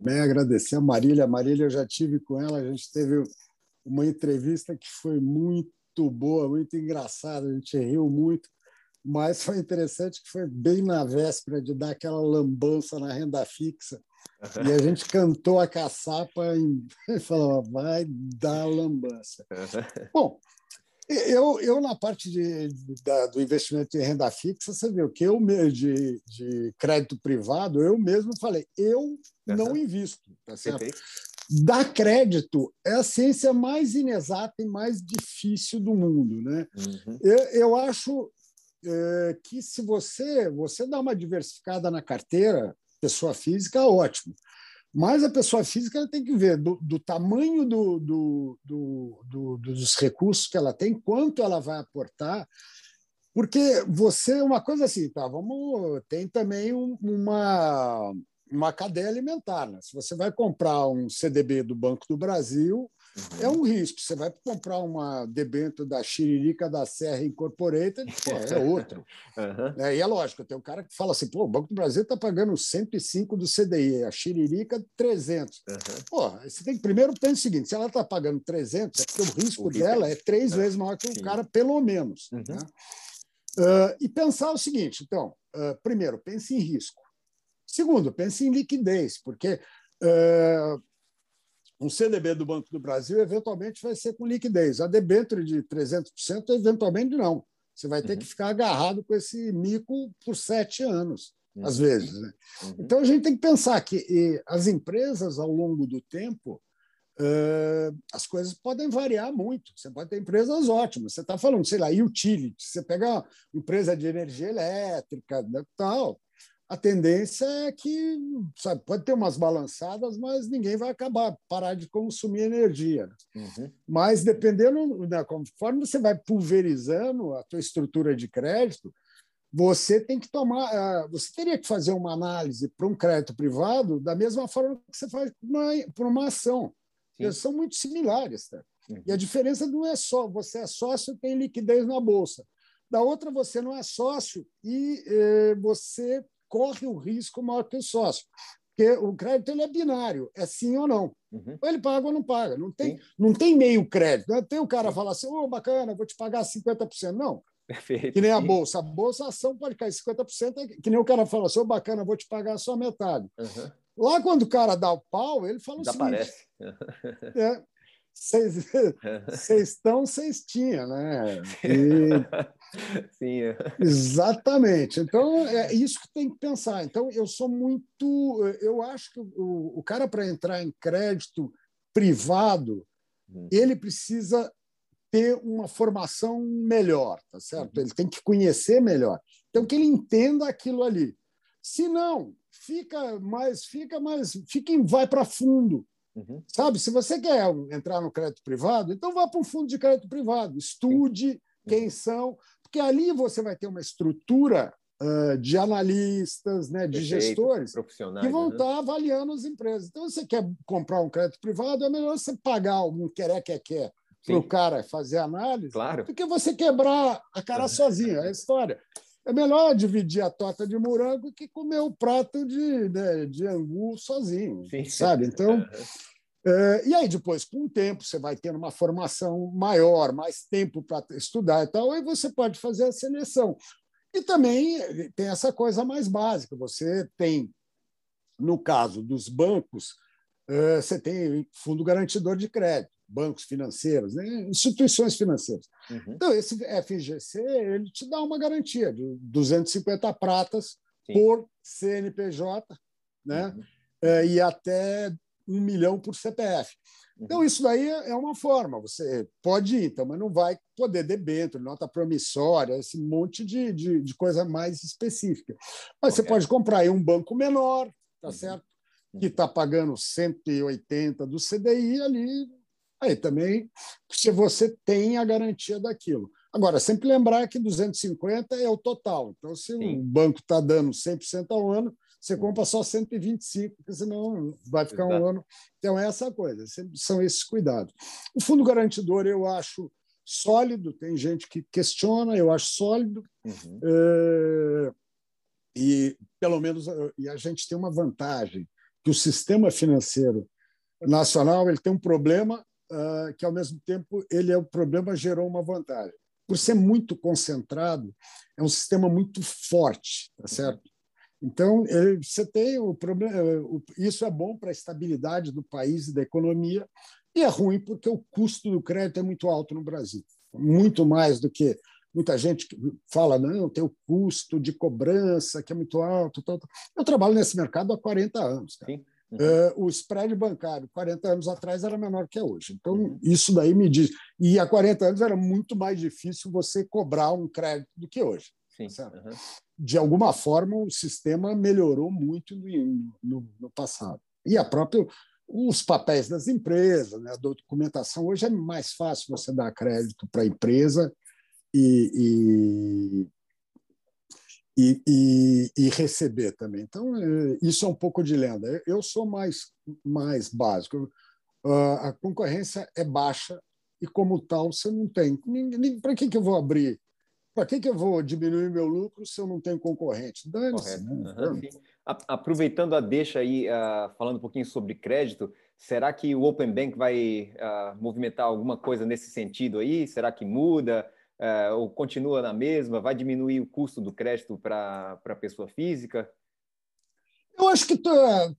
Bem, agradecer a Marília. A Marília, eu já tive com ela, a gente teve uma entrevista que foi muito boa, muito engraçada, a gente riu muito, mas foi interessante que foi bem na véspera de dar aquela lambança na renda fixa e a gente cantou a caçapa e falou, vai dar lambança. Bom, eu, eu na parte de, de da, do investimento em renda fixa, você viu que eu de, de crédito privado, eu mesmo falei, eu não invisto. Tá certo? Dar crédito é a ciência mais inexata e mais difícil do mundo. Né? Uhum. Eu, eu acho é, que se você, você dá uma diversificada na carteira, pessoa física, ótimo. Mas a pessoa física tem que ver do, do tamanho do, do, do, dos recursos que ela tem, quanto ela vai aportar, porque você, uma coisa assim, tá, vamos, tem também um, uma, uma cadeia alimentar. Né? Se você vai comprar um CDB do Banco do Brasil, Uhum. É um risco. Você vai comprar uma debênture da Xiririca da Serra Incorporated, pô, é outro. Uhum. É, e é lógico, tem um cara que fala assim, pô, o Banco do Brasil está pagando 105 do CDI, a Xiririca 300. Uhum. Pô, você tem que primeiro pensar o seguinte, se ela está pagando 300, é porque o risco o dela é três é. vezes maior que o Sim. cara, pelo menos. Uhum. Né? Uh, e pensar o seguinte, então, uh, primeiro, pense em risco. Segundo, pense em liquidez, porque uh, um CDB do Banco do Brasil eventualmente vai ser com liquidez. A debênture de 300%, eventualmente não. Você vai ter uhum. que ficar agarrado com esse mico por sete anos, uhum. às vezes. Né? Uhum. Então, a gente tem que pensar que as empresas, ao longo do tempo, uh, as coisas podem variar muito. Você pode ter empresas ótimas. Você está falando, sei lá, utility. Você pega uma empresa de energia elétrica, né, tal, a tendência é que sabe, pode ter umas balançadas, mas ninguém vai acabar, parar de consumir energia. Uhum. Mas dependendo, né, conforme você vai pulverizando a tua estrutura de crédito, você tem que tomar, ah, você teria que fazer uma análise para um crédito privado da mesma forma que você faz para uma, ação. Eles são muito similares. Tá? E a diferença não é só você é sócio e tem liquidez na bolsa. Da outra, você não é sócio e eh, você corre o risco maior que o sócio. Porque o crédito ele é binário, é sim ou não. Uhum. Ou ele paga ou não paga. Não tem, não tem meio crédito. Não tem o cara falar assim, ô, oh, bacana, vou te pagar 50%. Não. Perfeito, que nem a bolsa. A bolsa, a ação pode cair 50%, é que nem o cara fala assim, ô, oh, bacana, vou te pagar só metade. Uhum. Lá, quando o cara dá o pau, ele fala o seguinte... É, vocês estão, vocês tinham, né? E... Sim. É. Exatamente. Então, é isso que tem que pensar. Então, eu sou muito. Eu acho que o, o cara, para entrar em crédito privado, uhum. ele precisa ter uma formação melhor, tá certo? Uhum. Ele tem que conhecer melhor. Então, que ele entenda aquilo ali. Se não, fica mais, fica mais, fica, vai para fundo. Uhum. Sabe? Se você quer entrar no crédito privado, então vá para um fundo de crédito privado, estude Sim. quem uhum. são, porque ali você vai ter uma estrutura uh, de analistas, né, de Perfeito, gestores, que vão né? estar avaliando as empresas. Então, você quer comprar um crédito privado, é melhor você pagar algum quer-quer-quer para o cara fazer análise claro. do que você quebrar a cara sozinho. É a história. É melhor dividir a torta de morango que comer o prato de, né, de angu sozinho, Sim. sabe? Então, e aí depois, com o tempo, você vai tendo uma formação maior, mais tempo para estudar e tal, aí você pode fazer a seleção. E também tem essa coisa mais básica, você tem, no caso dos bancos, é, você tem fundo garantidor de crédito bancos financeiros, né? instituições financeiras. Uhum. Então, esse FGC ele te dá uma garantia de 250 pratas Sim. por CNPJ né? Uhum. E até um milhão por CPF. Uhum. Então, isso daí é uma forma. Você pode ir, então, mas não vai poder debênture, nota promissória, esse monte de, de, de coisa mais específica. Mas okay. você pode comprar aí um banco menor, tá uhum. certo? Que está pagando 180 do CDI ali Aí também, se você tem a garantia daquilo. Agora, sempre lembrar que 250 é o total. Então, se Sim. o banco está dando 100% ao ano, você compra só 125, porque senão vai ficar um ano. Então, é essa coisa, são esses cuidados. O fundo garantidor eu acho sólido, tem gente que questiona, eu acho sólido. Uhum. É, e, pelo menos, e a gente tem uma vantagem, que o sistema financeiro nacional ele tem um problema uh, que, ao mesmo tempo, ele é o problema gerou uma vantagem. Por ser muito concentrado, é um sistema muito forte, tá certo? Então, você tem o problema. Isso é bom para a estabilidade do país e da economia, e é ruim porque o custo do crédito é muito alto no Brasil muito mais do que muita gente fala, não, tem o custo de cobrança que é muito alto. Tal, tal. Eu trabalho nesse mercado há 40 anos. Uhum. Uh, o spread bancário, 40 anos atrás, era menor que é hoje. Então, uhum. isso daí me diz. E há 40 anos era muito mais difícil você cobrar um crédito do que hoje. Uhum. De alguma forma, o sistema melhorou muito no, no, no passado. E a própria os papéis das empresas, né? a documentação. Hoje é mais fácil você dar crédito para a empresa e, e, e, e, receber também. Então, é, isso é um pouco de lenda. Eu sou mais, mais básico. Ah, a concorrência é baixa e, como tal, você não tem. Para que, que eu vou abrir para que, que eu vou diminuir meu lucro se eu não tenho concorrente? Dane-se. Né? Uhum. Aproveitando a deixa aí, uh, falando um pouquinho sobre crédito, será que o Open Bank vai uh, movimentar alguma coisa nesse sentido aí? Será que muda? Uh, ou continua na mesma? Vai diminuir o custo do crédito para a pessoa física? Eu acho que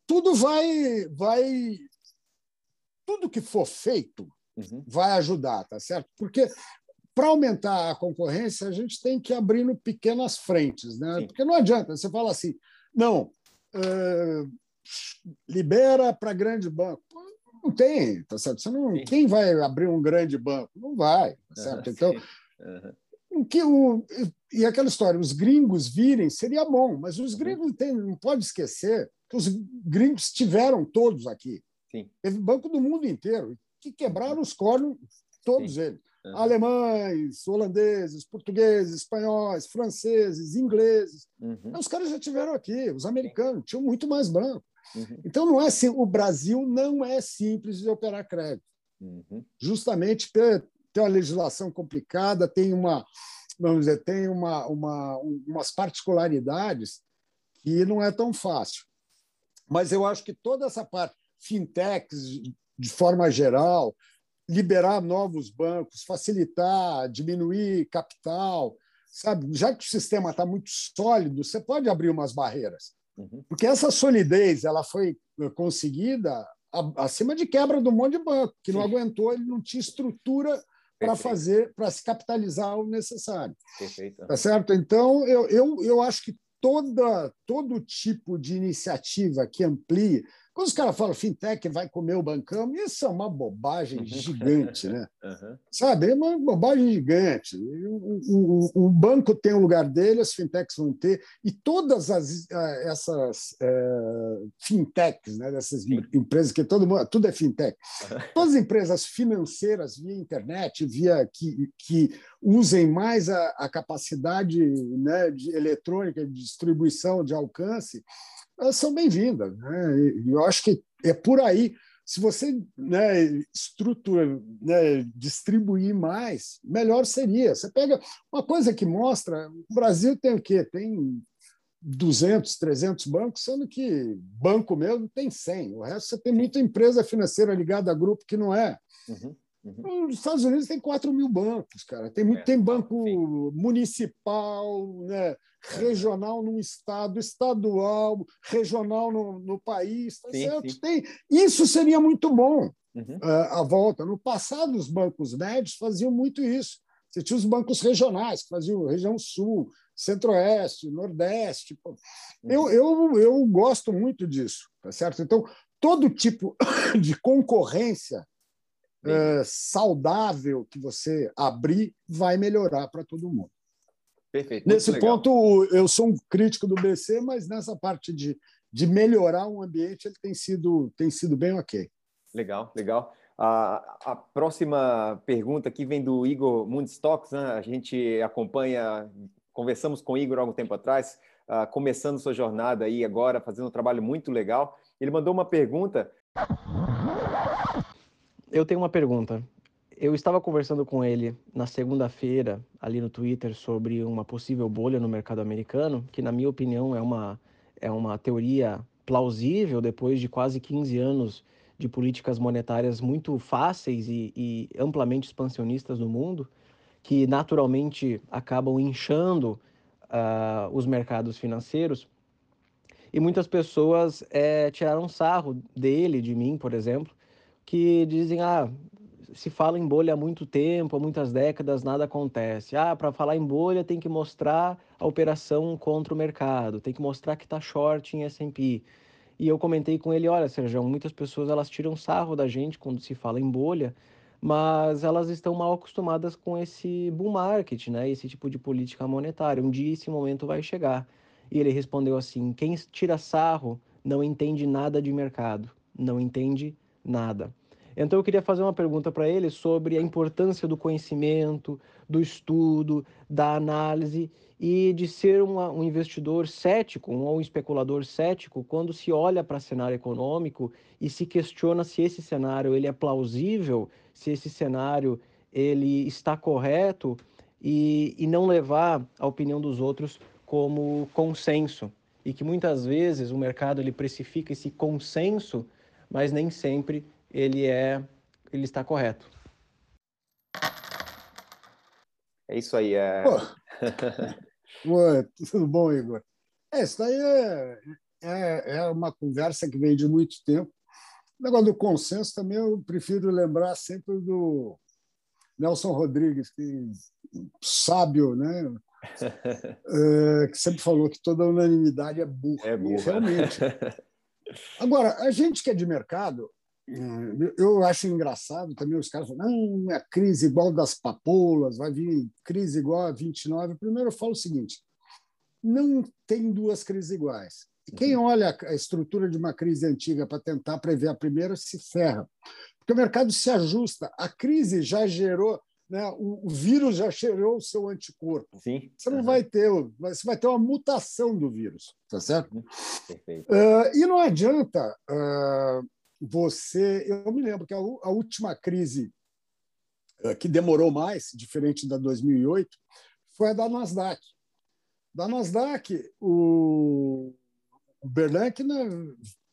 tudo vai, vai. Tudo que for feito uhum. vai ajudar, tá certo? Porque para aumentar a concorrência, a gente tem que abrir no pequenas frentes, né? Sim. Porque não adianta, você fala assim, não, uh, libera para grande banco. Não tem, tá certo? Você não, quem vai abrir um grande banco? Não vai, tá certo? Então, uhum. que o, e aquela história, os gringos virem seria bom, mas os uhum. gringos tem, não pode esquecer que os gringos tiveram todos aqui. Sim. Teve banco do mundo inteiro que quebraram os cornos, todos Sim. eles. Uhum. Alemães, holandeses, portugueses, espanhóis, franceses, ingleses. Uhum. Os caras já tiveram aqui, os americanos tinham muito mais banco. Uhum. Então não é assim, o Brasil não é simples de operar crédito. Uhum. Justamente porque tem uma legislação complicada, tem uma vamos dizer, tem uma, uma, umas particularidades que não é tão fácil. Mas eu acho que toda essa parte fintechs de forma geral, liberar novos bancos, facilitar, diminuir capital, sabe? Já que o sistema está muito sólido, você pode abrir umas barreiras, uhum. porque essa solidez ela foi eh, conseguida acima de quebra do monte de banco que Sim. não aguentou, ele não tinha estrutura para fazer, para se capitalizar o necessário. Perfeito. Tá certo? Então, eu, eu, eu acho que toda, todo tipo de iniciativa que amplie quando os caras falam fintech vai comer o bancão, isso é uma bobagem gigante, né? Uhum. Sabe? É uma bobagem gigante. O, o, o, banco tem o lugar dele, as fintechs vão ter, e todas as, eh, essas é, fintechs, né, dessas Sim. empresas que todo mundo, tudo é fintech, uhum. todas as empresas financeiras via internet, via que, que usem mais a, a capacidade né, de eletrônica de distribuição, de alcance, elas são bem-vindas. Né? Eu acho que é por aí. Se você né, estrutura, né, distribuir mais, melhor seria. Você pega uma coisa que mostra: o Brasil tem o quê? Tem 200, 300 bancos, sendo que banco mesmo tem 100. O resto você tem muita empresa financeira ligada a grupo que não é. Uhum. Uhum. Nos Estados Unidos tem 4 mil bancos, cara. Tem, muito, é, tem banco sim. municipal, né? regional no estado, estadual, regional no, no país, tá sim, certo? Sim. Tem, isso seria muito bom uhum. uh, a volta. No passado, os bancos médios faziam muito isso. Você tinha os bancos regionais, que faziam região sul, centro-oeste, nordeste. Uhum. Eu, eu, eu gosto muito disso, tá certo? Então, todo tipo de concorrência uh, saudável que você abrir vai melhorar para todo mundo. Perfeito. Nesse ponto, eu sou um crítico do BC, mas nessa parte de, de melhorar o ambiente, ele tem sido, tem sido bem ok. Legal, legal. A, a próxima pergunta aqui vem do Igor Mundstocks, né? A gente acompanha, conversamos com o Igor há algum tempo atrás, uh, começando sua jornada aí agora, fazendo um trabalho muito legal. Ele mandou uma pergunta. Eu tenho uma pergunta. Eu estava conversando com ele na segunda-feira, ali no Twitter, sobre uma possível bolha no mercado americano, que, na minha opinião, é uma, é uma teoria plausível depois de quase 15 anos de políticas monetárias muito fáceis e, e amplamente expansionistas no mundo, que naturalmente acabam inchando uh, os mercados financeiros. E muitas pessoas é, tiraram sarro dele, de mim, por exemplo, que dizem: ah, se fala em bolha há muito tempo, há muitas décadas, nada acontece. Ah, para falar em bolha tem que mostrar a operação contra o mercado, tem que mostrar que está short em S&P. E eu comentei com ele, olha, Sérgio, muitas pessoas elas tiram sarro da gente quando se fala em bolha, mas elas estão mal acostumadas com esse bull market, né? Esse tipo de política monetária. Um dia esse momento vai chegar. E ele respondeu assim: quem tira sarro não entende nada de mercado, não entende nada. Então eu queria fazer uma pergunta para ele sobre a importância do conhecimento, do estudo, da análise e de ser uma, um investidor cético, um, um especulador cético, quando se olha para cenário econômico e se questiona se esse cenário ele é plausível, se esse cenário ele está correto e, e não levar a opinião dos outros como consenso. E que muitas vezes o mercado ele precifica esse consenso, mas nem sempre ele é ele está correto. É isso aí. É... Oi, tudo bom, Igor? É, isso daí é, é, é uma conversa que vem de muito tempo. O negócio do consenso também eu prefiro lembrar sempre do Nelson Rodrigues, que sábio, né? É, que sempre falou que toda unanimidade é burra. É burra. Realmente. Agora, a gente que é de mercado, eu acho engraçado também os caras falam, não, é crise igual das papoulas, vai vir crise igual a 29. Primeiro eu falo o seguinte, não tem duas crises iguais. Quem uhum. olha a estrutura de uma crise antiga para tentar prever a primeira se ferra, porque o mercado se ajusta. A crise já gerou, né, o, o vírus já gerou o seu anticorpo. Sim. Você não uhum. vai ter, você vai ter uma mutação do vírus, tá certo? Uhum. Perfeito. Uh, e não adianta uh, você. Eu me lembro que a, a última crise uh, que demorou mais, diferente da 2008, foi a da Nasdaq. Da Nasdaq, o, o Bernanke né,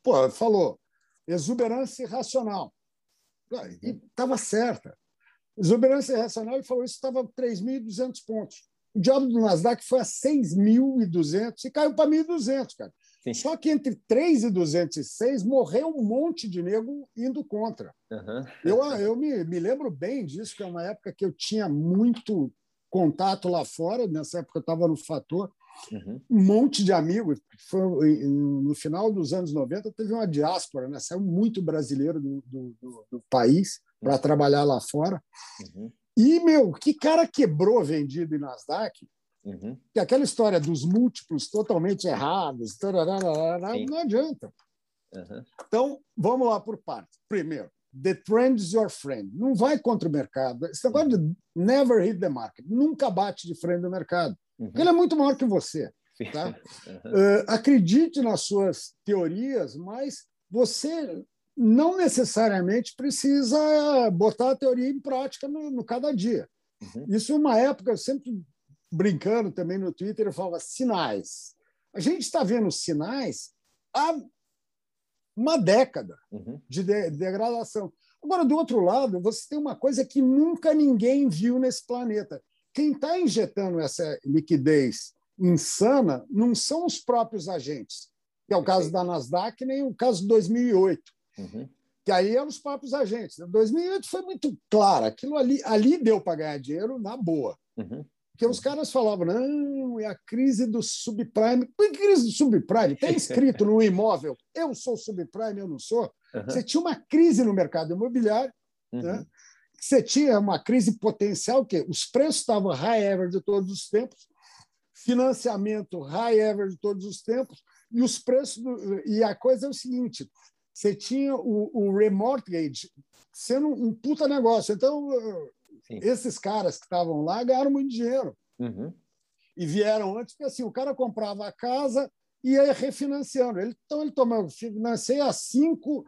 pô, falou exuberância irracional. E estava certa. Exuberância irracional, ele falou isso estava 3.200 pontos. O diabo do Nasdaq foi a 6.200 e caiu para 1.200, cara. Sim. Só que entre 3 e 206 morreu um monte de nego indo contra. Uhum. Eu, eu me, me lembro bem disso, que é uma época que eu tinha muito contato lá fora, nessa época eu estava no Fator, uhum. um monte de amigos. Foi, no final dos anos 90 teve uma diáspora, né? saiu muito brasileiro do, do, do, do país para uhum. trabalhar lá fora. Uhum. E, meu, que cara quebrou vendido em Nasdaq, Uhum. Que aquela história dos múltiplos totalmente errados, não adianta. Uhum. Então, vamos lá por partes. Primeiro, the trend is your friend. Não vai contra o mercado. Esse negócio de never hit the market. Nunca bate de frente do mercado. Uhum. Ele é muito maior que você. Tá? Uh, acredite nas suas teorias, mas você não necessariamente precisa botar a teoria em prática no, no cada dia. Uhum. Isso é uma época, eu sempre brincando também no Twitter, eu falava sinais. A gente está vendo sinais há uma década uhum. de, de degradação. Agora, do outro lado, você tem uma coisa que nunca ninguém viu nesse planeta. Quem está injetando essa liquidez insana não são os próprios agentes, que é o caso da Nasdaq, nem o caso de 2008. Uhum. Que aí eram os próprios agentes. 2008 foi muito claro, aquilo ali, ali deu para ganhar dinheiro na boa. Uhum. Porque os caras falavam, não, é a crise do subprime. Que crise do subprime? Tem escrito no imóvel, eu sou subprime, eu não sou. Uhum. Você tinha uma crise no mercado imobiliário, uhum. né? você tinha uma crise potencial, que os preços estavam high ever de todos os tempos, financiamento high ever de todos os tempos, e os preços. Do... E a coisa é o seguinte: você tinha o, o remortgage sendo um puta negócio. Então, Sim. esses caras que estavam lá ganharam muito dinheiro. Uhum. E vieram antes, porque assim, o cara comprava a casa e ia refinanciando. Ele, então, ele tomava, financei a 5,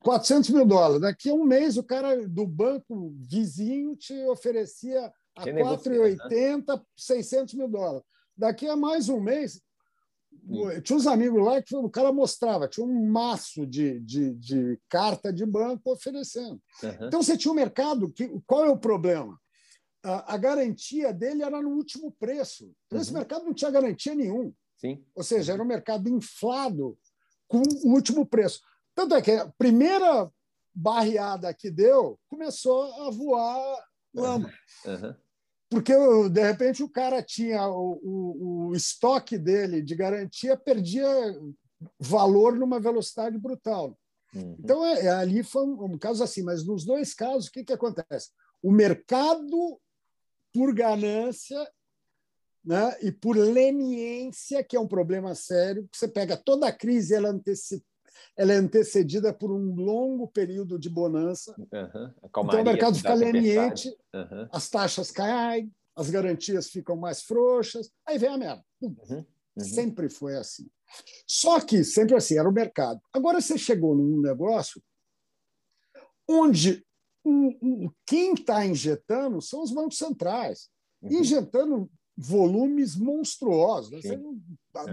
400 mil dólares. Daqui a um mês, o cara do banco vizinho te oferecia a 4,80, né? 600 mil dólares. Daqui a mais um mês, tinha uns amigos lá que o cara mostrava, tinha um maço de, de, de carta de banco oferecendo. Uhum. Então você tinha um mercado que. Qual é o problema? A, a garantia dele era no último preço. Então, uhum. esse mercado não tinha garantia nenhum. Sim. Ou seja, era um mercado inflado com o último preço. Tanto é que a primeira barreada que deu começou a voar lama. Uhum porque de repente o cara tinha o, o, o, estoque dele de garantia perdia valor numa velocidade brutal. Uhum. Então é, é, ali foi um, um, caso assim, mas nos dois casos o que, que acontece? O mercado por ganância né, e por leniência, que é um problema sério, você pega toda a crise, ela antecipa ela é antecedida por um longo período de bonança. Uhum. Então o mercado fica leniente, uhum. as taxas caem, as garantias ficam mais frouxas, aí vem a merda. Uhum. Uhum. Sempre foi assim. Só que sempre assim, era o mercado. Agora você chegou num negócio onde quem está injetando são os bancos centrais. Uhum. Injetando volumes monstruosos. Né?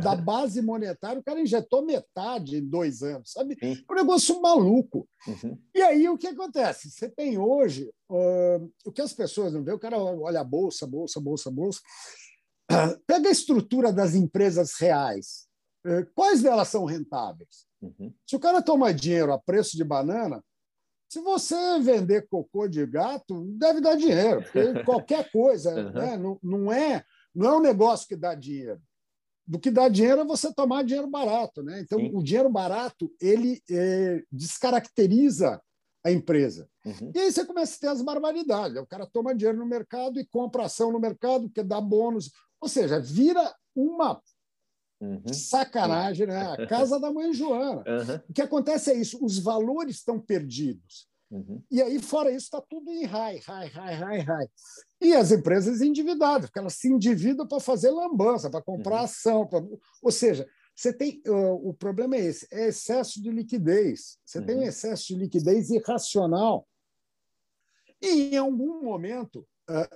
Da base monetária, o cara injetou metade em dois anos, sabe? Sim. É um negócio maluco. Uhum. E aí o que acontece? Você tem hoje uh, o que as pessoas não vê, o cara olha a bolsa, bolsa, bolsa, bolsa. Uh, pega a estrutura das empresas reais. Uh, quais delas são rentáveis? Uhum. Se o cara toma dinheiro a preço de banana, se você vender cocô de gato, deve dar dinheiro, porque qualquer coisa uhum. né? não, não, é, não é um negócio que dá dinheiro do que dá dinheiro é você tomar dinheiro barato. Né? Então, Sim. o dinheiro barato ele é, descaracteriza a empresa. Uhum. E aí você começa a ter as barbaridades. O cara toma dinheiro no mercado e compra ação no mercado, porque dá bônus. Ou seja, vira uma uhum. sacanagem, né? A casa da mãe Joana. Uhum. O que acontece é isso: os valores estão perdidos. Uhum. E aí, fora isso, está tudo em high, high, high, high, high. E as empresas endividadas, porque elas se endividam para fazer lambança, para comprar uhum. ação. Pra... Ou seja, você tem o problema é esse, é excesso de liquidez. Você uhum. tem um excesso de liquidez irracional. E em algum momento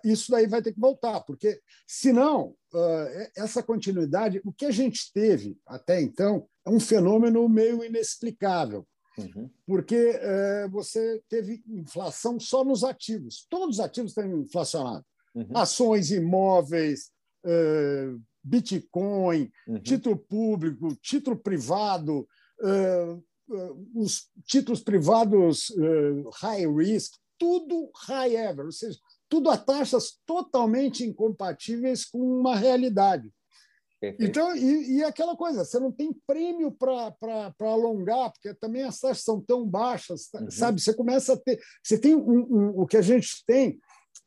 isso daí vai ter que voltar, porque senão essa continuidade, o que a gente teve até então é um fenômeno meio inexplicável. Uhum. Porque é, você teve inflação só nos ativos. Todos os ativos estão inflacionados. Uhum. Ações, imóveis, é, Bitcoin, uhum. título público, título privado, é, os títulos privados high risk, tudo high ever, ou seja, tudo a taxas totalmente incompatíveis com uma realidade. Então, e, e, aquela coisa, você não tem prêmio para alongar, porque também as taxas são tão baixas, uhum. sabe? Você começa a ter. Você tem um, um, o que a gente tem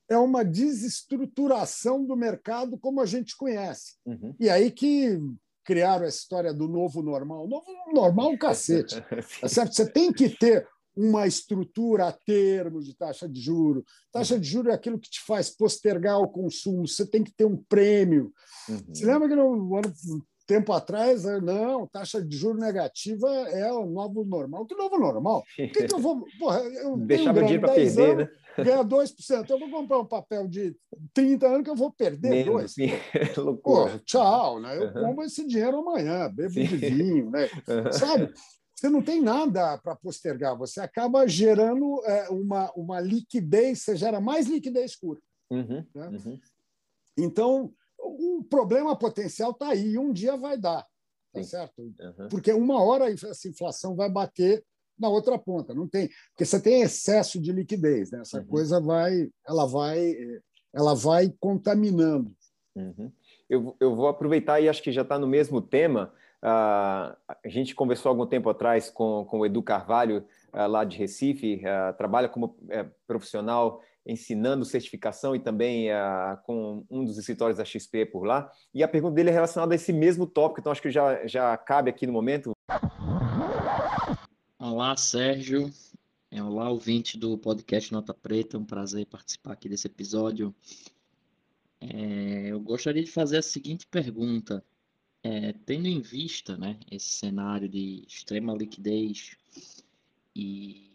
é uma desestruturação do mercado como a gente conhece. Uhum. E aí que criaram essa história do novo normal. Novo normal, cacete. Tá certo? Você tem que ter uma estrutura a termo de taxa de juro. Taxa de juro é aquilo que te faz postergar o consumo. Você tem que ter um prêmio. Uhum. Você lembra que no ano tempo atrás, não, taxa de juro negativa é o novo normal. Que novo normal? O que, que eu vou. Porra, eu Deixava dinheiro para perder, anos, né? Ganhar 2%. Eu vou comprar um papel de 30 anos que eu vou perder Menos, 2%. Sim. Loucura. Tchau, né? Eu uhum. como esse dinheiro amanhã, bebo sim. de vinho, né? Uhum. Sabe? Você não tem nada para postergar, você acaba gerando é, uma, uma liquidez, você gera mais liquidez curta. Uhum, né? uhum. Então, o problema potencial está aí, um dia vai dar, tá certo? Uhum. Porque uma hora essa inflação vai bater na outra ponta, não tem, porque você tem excesso de liquidez, né? essa uhum. coisa vai, ela vai, ela vai contaminando. Uhum. Eu, eu vou aproveitar e acho que já está no mesmo tema. Uh, a gente conversou algum tempo atrás com, com o Edu Carvalho, uh, lá de Recife, uh, trabalha como eh, profissional ensinando certificação e também com um dos escritórios da XP por lá. E a pergunta dele é relacionada a esse mesmo tópico, então acho que já, já cabe aqui no momento. Olá, Sérgio. É, olá, ouvinte do podcast Nota Preta. É um prazer participar aqui desse episódio. É, eu gostaria de fazer a seguinte pergunta. É, tendo em vista né, esse cenário de extrema liquidez e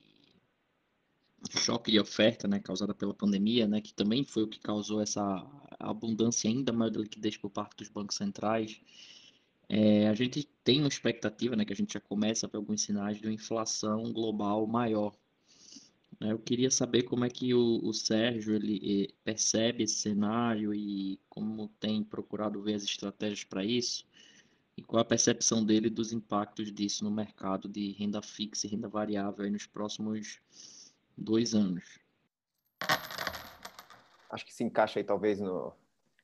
choque de oferta né, causada pela pandemia, né, que também foi o que causou essa abundância ainda maior de liquidez por parte dos bancos centrais, é, a gente tem uma expectativa, né, que a gente já começa a ver alguns sinais de uma inflação global maior. Né. Eu queria saber como é que o, o Sérgio ele eh, percebe esse cenário e como tem procurado ver as estratégias para isso e qual a percepção dele dos impactos disso no mercado de renda fixa e renda variável nos próximos dois anos. Acho que se encaixa aí talvez no.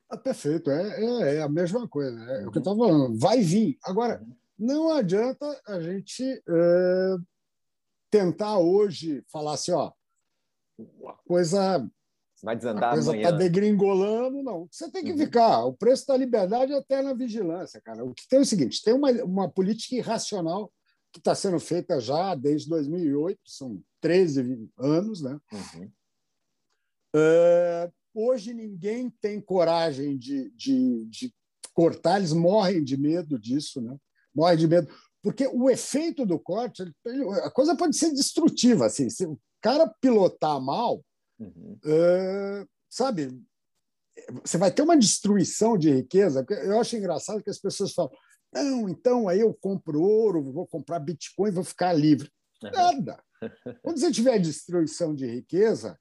Ah, perfeito, é, é, é, a mesma coisa. É uhum. o que eu estava falando. Vai vir. Agora, uhum. não adianta a gente é, tentar hoje falar assim, ó, a coisa vai desandar a coisa está degringolando, não. Você tem que uhum. ficar. O preço da liberdade é até na vigilância, cara. O que tem é o seguinte: tem uma, uma política irracional que está sendo feita já desde 2008, são 13 anos, né? Uhum. Uh, hoje ninguém tem coragem de, de, de, cortar, eles morrem de medo disso, né? Morrem de medo. Porque o efeito do corte, a coisa pode ser destrutiva. Assim, se o cara pilotar mal, uhum. uh, sabe, você vai ter uma destruição de riqueza. Eu acho engraçado que as pessoas falam: não, então aí eu compro ouro, vou comprar Bitcoin, vou ficar livre. Uhum. Nada. Quando você tiver destruição de riqueza,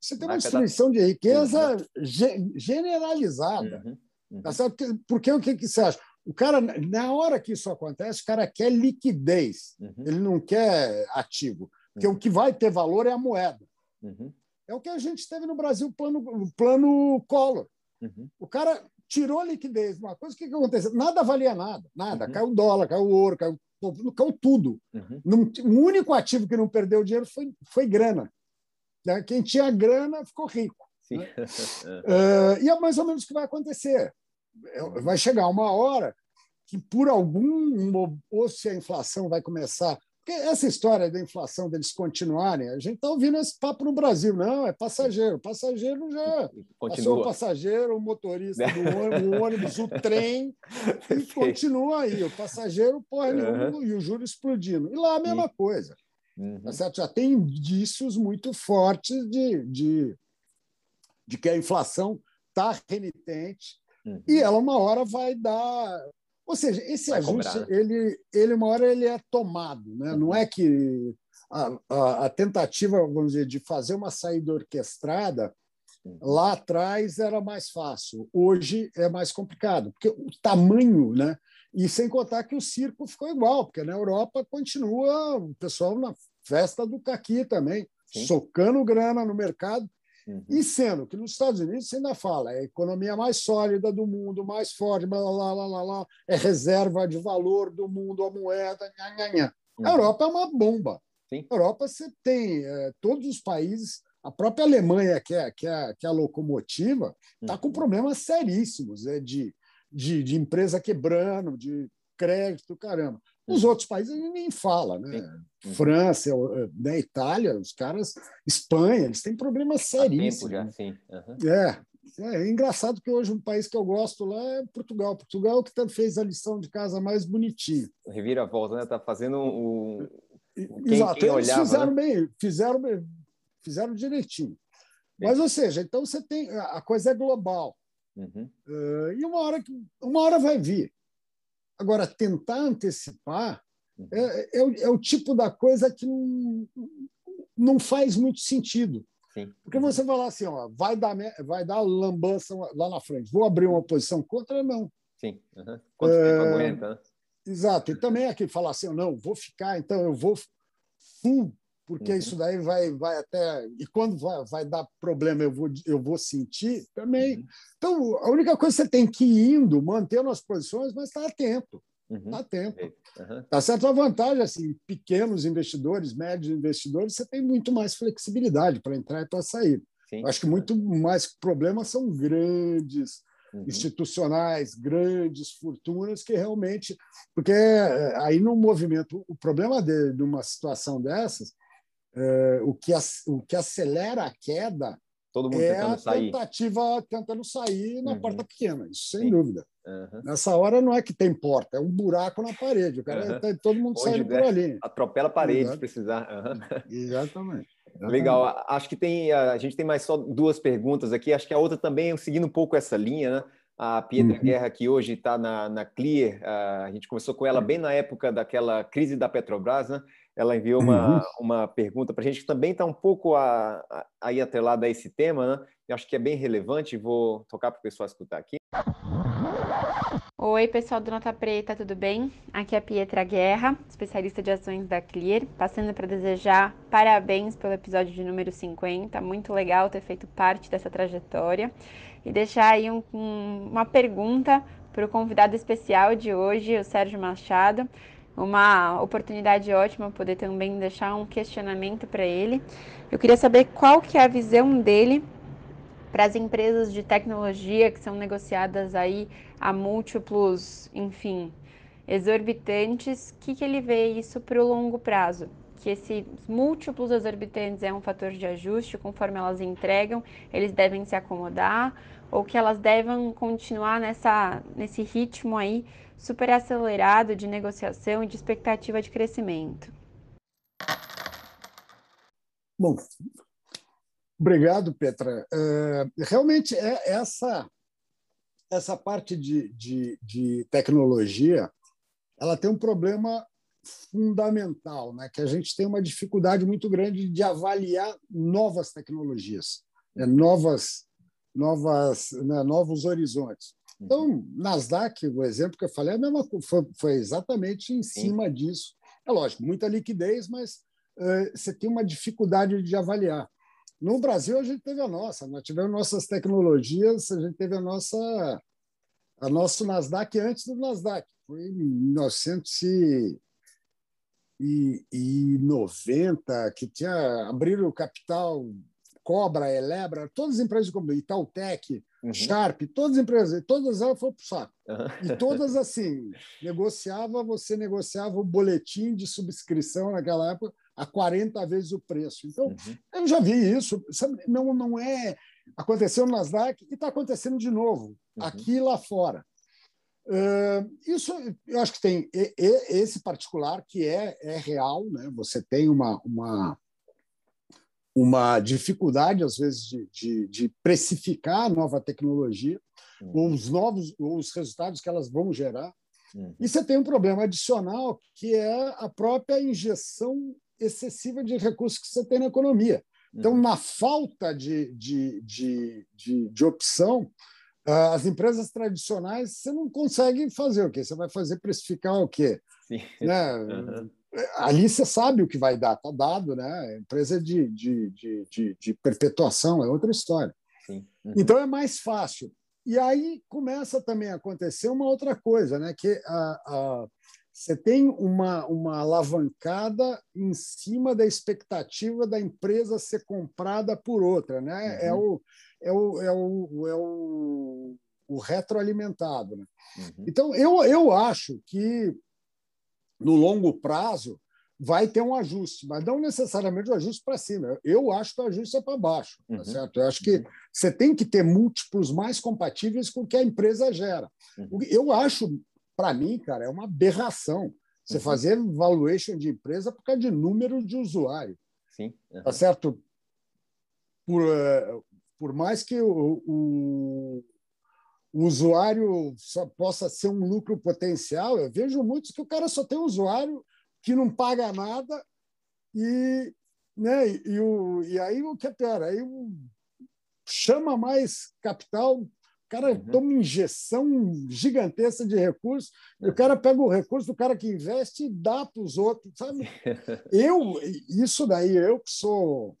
você tem uma destruição de riqueza uhum. generalizada. Uhum. Uhum. Tá certo? Porque o que, que você acha? O cara, na hora que isso acontece, o cara quer liquidez, uhum. ele não quer ativo. Porque uhum. o que vai ter valor é a moeda. Uhum. É o que a gente teve no Brasil, plano, plano Collor. O cara tirou a liquidez uma coisa, o que, que aconteceu? Nada valia nada, nada. Uhum. Caiu o dólar, caiu o ouro, caiu, caiu tudo. Uhum. Não, o único ativo que não perdeu dinheiro foi, foi grana. Né? Quem tinha grana ficou rico. Né? uh, e é mais ou menos o que vai acontecer. É, vai chegar uma hora que, por algum, ou se a inflação vai começar porque essa história da inflação deles continuarem, a gente está ouvindo esse papo no Brasil. Não, é passageiro. Passageiro já Continua. passou o passageiro, o motorista do ônibus, o, ônibus, o trem, e continua aí. O passageiro, porra nenhuma, uhum. e o juro explodindo. E lá a mesma coisa. Uhum. Tá certo? Já tem indícios muito fortes de, de, de que a inflação está renitente uhum. e ela uma hora vai dar ou seja, esse Vai ajuste, cobrar, né? ele, ele, uma hora ele é tomado. Né? Não é que a, a, a, tentativa, vamos dizer, de fazer uma saída orquestrada lá atrás era mais fácil. Hoje é mais complicado, porque o tamanho, né? E sem contar que o circo ficou igual, porque na Europa continua o pessoal na festa do caqui também, Sim. socando grana no mercado. Uhum. E sendo que nos Estados Unidos você ainda fala, é a economia mais sólida do mundo, mais forte, blá, blá, blá, blá, blá, é reserva de valor do mundo, a moeda, nha, nha, nha. Uhum. A Europa é uma bomba. Sim. A Europa você tem é, todos os países, a própria Alemanha, que é, que é, que é a locomotiva, está com uhum. problemas seríssimos é, de, de, de empresa quebrando, de crédito, caramba. Os outros países nem fala, né? Sim. França, né? Itália, os caras, Espanha, eles têm problemas seríssimos. Já, sim. Uhum. É, é, engraçado que hoje um país que eu gosto lá é Portugal. Portugal que fez a lição de casa mais bonitinha. Revira-volta, né? Tá fazendo o. Quem, Exato, quem eles olhava, fizeram né? bem, fizeram fizeram direitinho. Mas, ou seja, então você tem. A coisa é global. Uhum. Uh, e uma hora, uma hora vai vir. Agora, tentar antecipar uhum. é, é, é, o tipo da coisa que não, não faz muito sentido. Sim. Porque você falar assim, ó, vai dar, vai dar lambança lá na frente, vou abrir uma posição contra, não. Sim. Uhum. Quanto é, tempo aguenta? Né? Exato. E também aqui falar assim, não, vou ficar, então eu vou full porque uhum. isso daí vai, vai até. E quando vai, vai dar problema, eu vou, eu vou sentir também. Uhum. Então, a única coisa que você tem que ir indo, mantendo as posições, mas estar tá atento. Uhum. Tá atento. Uhum. Tá certo? A vantagem, assim, pequenos investidores, médios investidores, você tem muito mais flexibilidade para entrar e para sair. Sim. Acho que muito mais problemas são grandes uhum. institucionais, grandes fortunas que realmente. Porque é, aí no movimento, o problema de, de uma situação dessas, é, o, que, o que acelera a queda Todo mundo é tentando a sair. tentativa tentando sair na Uhum. porta pequena, isso sem Sim. dúvida. Aham. Nessa hora não é que tem porta, é um buraco na parede. O cara Aham. tá todo mundo saindo der. por ali. Atropela a parede se Exato. precisar. Aham. Exatamente. Legal. A- Acho que tem. A gente tem mais só duas perguntas aqui. Acho que a outra também, seguindo um pouco essa linha, né? A Pietra Uhum. Guerra, que hoje está na, na Clear, a gente conversou com ela bem na época daquela crise da Petrobras, né? Ela enviou uma, Uhum. uma pergunta para a gente que também está um pouco a- a- aí atrelada a esse tema, né? Eu acho que é bem relevante. Vou tocar para o pessoal escutar aqui. Oi, pessoal do Nota Preta, tudo bem? Aqui é a Pietra Guerra, especialista de ações da Clear, passando para desejar parabéns pelo episódio de número 50. Muito legal ter feito parte dessa trajetória. E deixar aí um- um- uma pergunta para o convidado especial de hoje, o Sérgio Machado. Uma oportunidade ótima poder também deixar um questionamento para ele. Eu queria saber qual que é a visão dele para as empresas de tecnologia que são negociadas aí a múltiplos, enfim, exorbitantes, o que, que ele vê isso para o longo prazo? Que esses múltiplos exorbitantes é um fator de ajuste, conforme elas entregam, eles devem se acomodar, ou que elas devem continuar nessa, nesse ritmo aí super acelerado de negociação e de expectativa de crescimento. Bom, obrigado, Petra. É, realmente, é essa, essa parte de, de, de tecnologia ela tem um problema fundamental, né? que a gente tem uma dificuldade muito grande de avaliar novas tecnologias, né? novas, novas, né? novos horizontes. Então, Nasdaq, o exemplo que eu falei, é a mesma, foi, foi exatamente em cima disso. É lógico, muita liquidez, mas eh, você tem uma dificuldade de avaliar. No Brasil, a gente teve a nossa, nós tivemos nossas tecnologias, a gente teve a nossa, a nosso Nasdaq antes do Nasdaq. Foi em 1990, que tinha abriram o capital, Cobra, Elebra, todas as empresas como Itautec, Uhum. Sharp, todas as empresas, todas elas foram para o saco. Aham. E todas assim, negociava, você negociava o boletim de subscrição naquela época a 40 vezes o preço. Então, Uhum. eu já vi isso. Sabe, não, não é. Aconteceu no Nasdaq e está acontecendo de novo, Uhum. aqui e lá fora. Ah, isso eu acho que tem e- e- esse particular que é, é real, né? Você tem uma, uma, uma dificuldade, às vezes, de, de, de precificar a nova tecnologia, Uhum. ou os novos, ou os resultados que elas vão gerar. Uhum. E você tem um problema adicional, que é a própria injeção excessiva de recursos que você tem na economia. Então, Uhum. na falta de, de, de, de, de opção, ah, as empresas tradicionais, você não consegue fazer o quê? Você vai fazer precificar o quê? Sim. Né? Uhum. Ali você sabe o que vai dar, está dado, né? A empresa de, de, de, de, de perpetuação é outra história. Uhum. Então é mais fácil. E aí começa também a acontecer uma outra coisa, né? Que a, a, você tem uma, uma alavancada em cima da expectativa da empresa ser comprada por outra, né? É o é o, é o, é o, o retroalimentado. Né? Uhum. Então eu, eu acho que no longo prazo vai ter um ajuste, mas não necessariamente um ajuste para cima. Eu acho que o ajuste é para baixo, tá Uhum. certo? Eu acho que você tem que ter múltiplos mais compatíveis com o que a empresa gera. Uhum. Eu acho, para mim, cara, é uma aberração você Uhum. fazer valuation de empresa por causa de número de usuário, Sim. Uhum. tá certo? Por, eh, por mais que o, o, o usuário só possa ser um lucro potencial, eu vejo muitos que o cara só tem um usuário que não paga nada e, né, e, o, e aí o que é pior, aí o, chama mais capital, o cara Uhum. toma uma injeção gigantesca de recursos, e o cara pega o recurso do cara que investe e dá para os outros, sabe? Eu, isso daí, eu que sou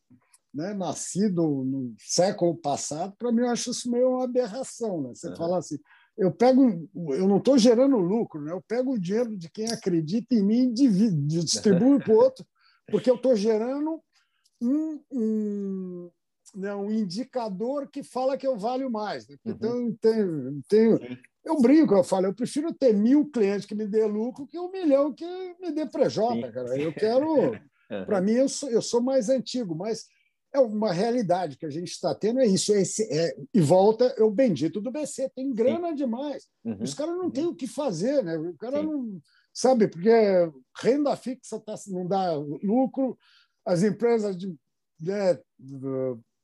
né, nascido no século passado, para mim eu acho isso meio uma aberração. Né? Você Uhum. fala assim, eu pego, eu não estou gerando lucro, né? eu pego o dinheiro de quem acredita em mim e divido, distribuo para o outro, porque eu estou gerando um, um, né, um indicador que fala que eu valho mais. Né? Uhum. Então, tenho, tenho, eu brinco, eu falo, eu prefiro ter mil clientes que me dê lucro que um milhão que me dê prejota, cara. Eu quero. Uhum. Para mim, eu sou, eu sou mais antigo, mas é uma realidade que a gente está tendo, é isso. É esse, é, e volta, é o bendito do BC, tem grana demais. Uhum. Os caras não têm o que fazer, né? O cara Sim. não. Sabe, porque renda fixa tá, não dá lucro, as empresas de, né,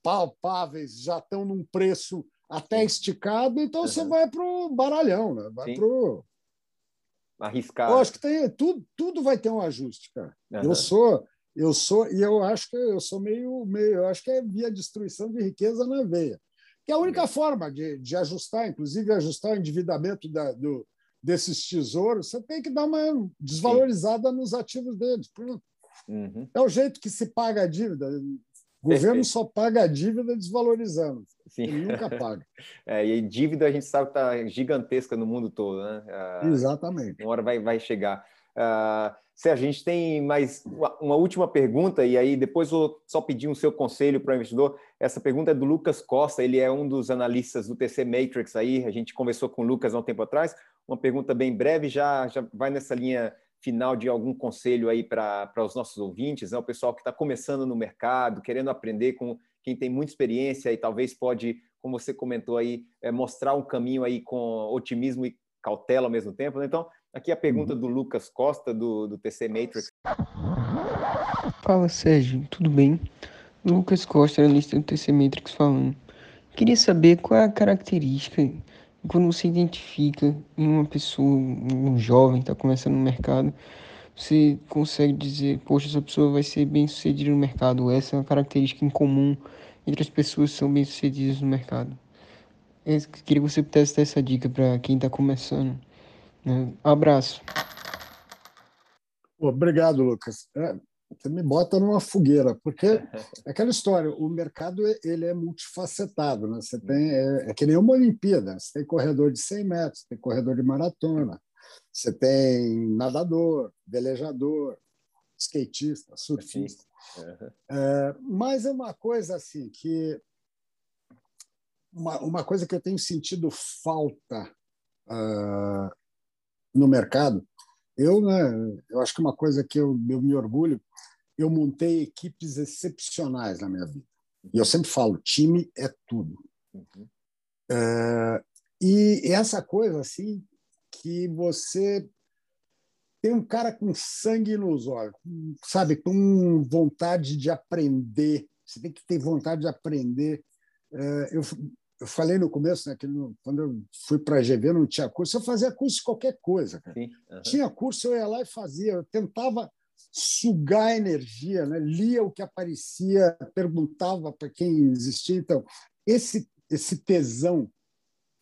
palpáveis já estão num preço até esticado, então você Uhum. vai para o baralhão, né? vai Sim. para o. Arriscar. Eu acho que tem, tudo, tudo vai ter um ajuste, cara. Eu sou, eu sou, e eu acho que eu sou meio, meio eu acho que é via destruição de riqueza na veia. Que é a única forma de, de ajustar, inclusive ajustar o endividamento da, do, desses tesouros, você tem que dar uma desvalorizada nos ativos deles. Uhum. É o jeito que se paga a dívida. O governo só paga a dívida desvalorizando. Sim. Ele nunca paga. É, e dívida a gente sabe que está gigantesca no mundo todo, né? Ah, Exatamente. uma hora vai, vai chegar. Uh, Sérgio, a gente tem mais uma, uma, última pergunta, e aí depois vou só pedir um seu conselho para o investidor. Essa pergunta é do Lucas Costa, ele é um dos analistas do TC Matrix aí, a gente conversou com o Lucas há um tempo atrás. Uma pergunta bem breve, já, já vai nessa linha final de algum conselho aí para os nossos ouvintes, né? o pessoal que está começando no mercado, querendo aprender com quem tem muita experiência e talvez pode, como você comentou aí, é, mostrar um caminho aí com otimismo e cautela ao mesmo tempo. Né? Então, aqui a pergunta do Lucas Costa, do, do TC Matrix. Fala, Sérgio, tudo bem? Lucas Costa, analista do TC Matrix falando. Queria saber qual é a característica quando você identifica em uma pessoa, um jovem que está começando no mercado, você consegue dizer, poxa, essa pessoa vai ser bem sucedida no mercado. Essa é uma característica em comum entre as pessoas que são bem sucedidas no mercado. Eu queria que você pudesse dar essa dica para quem está começando. Né? Abraço. Obrigado, Lucas. É, você me bota numa fogueira, porque é aquela história, o mercado ele é multifacetado, né? Você tem é, é que nem uma Olimpíada, você tem corredor de 100 metros, tem corredor de maratona, você tem nadador, velejador, skatista, surfista. É, mas é uma coisa assim que uma, uma coisa que eu tenho sentido falta uh, no mercado eu, né, eu acho que uma coisa que eu, eu me orgulho, eu montei equipes excepcionais na minha vida. E eu sempre falo, time é tudo. Uhum. É, e essa coisa assim que você tem um cara com sangue nos olhos, sabe, com vontade de aprender. Você tem que ter vontade de aprender. É, eu, eu falei no começo, né, que no, quando eu fui para a GV não tinha curso, eu fazia curso de qualquer coisa. Uhum. Tinha curso, eu ia lá e fazia. Eu tentava sugar energia, né? lia o que aparecia, perguntava para quem existia. Então, esse, esse tesão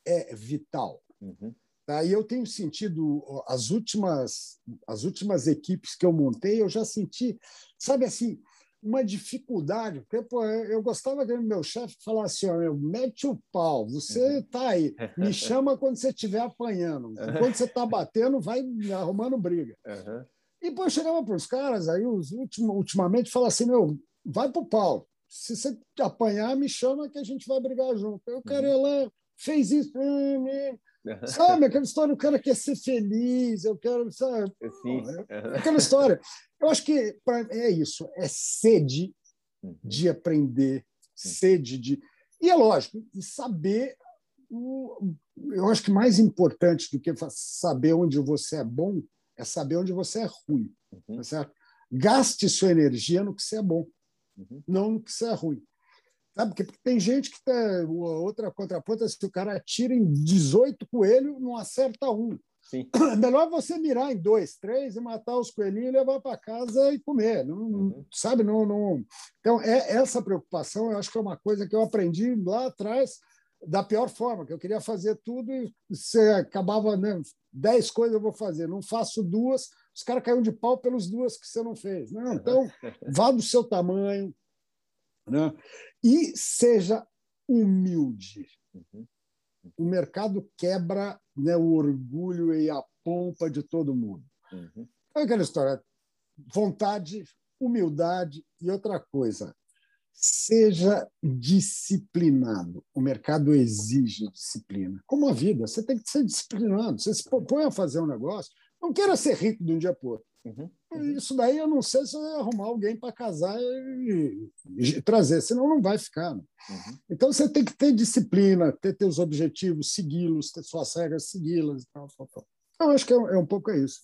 é vital. Uhum. Tá? E eu tenho sentido, as últimas, as últimas equipes que eu montei, eu já senti, sabe assim, uma dificuldade, porque pô, eu gostava que meu chefe falasse assim, ó, mete o pau, você está aí, me chama quando você estiver apanhando, quando você está batendo, vai arrumando briga. Uhum. E pô, eu chegava para os caras, aí os últimos, ultimamente fala assim, meu, vai para o pau, se você apanhar, me chama que a gente vai brigar junto. O cara ia lá, fez isso, sabe, aquela história, o cara quer ser feliz, eu quero, sabe? Sim. Aquela história. Eu acho que pra, é isso, é sede uhum. de aprender, sede de. E é lógico, e saber. O, eu acho que mais importante do que saber onde você é bom é saber onde você é ruim. Uhum. Tá certo? Gaste sua energia no que você é bom, uhum. não no que você é ruim. Sabe? Porque tem gente que tá. Outra contraponta, se o cara atira em 18 coelhos, não acerta um. Sim. É melhor você mirar em dois, três e matar os coelhinhos e levar para casa e comer. Não, uhum. Sabe? Não, não... Então, é, essa preocupação eu acho que é uma coisa que eu aprendi lá atrás da pior forma, que eu queria fazer tudo e você acabava, né? Dez coisas eu vou fazer, não faço duas, os caras caíram de pau pelas duas que você não fez. Não, então, vá do seu tamanho né? e seja humilde. Uhum. O mercado quebra né, o orgulho e a pompa de todo mundo. Uhum. É aquela história: vontade, humildade e outra coisa. seja disciplinado. O mercado exige disciplina. Como a vida, você tem que ser disciplinado. Você se propõe a fazer um negócio, não queira ser rico de um dia para outro. Uhum, uhum. Isso daí eu não sei se vai arrumar alguém para casar e, e, trazer, senão não vai ficar. Né? Uhum. Então você tem que ter disciplina, ter teus objetivos, segui-los, ter suas regras, segui-las. Tal, tal, tal. Eu acho que é, é um pouco isso.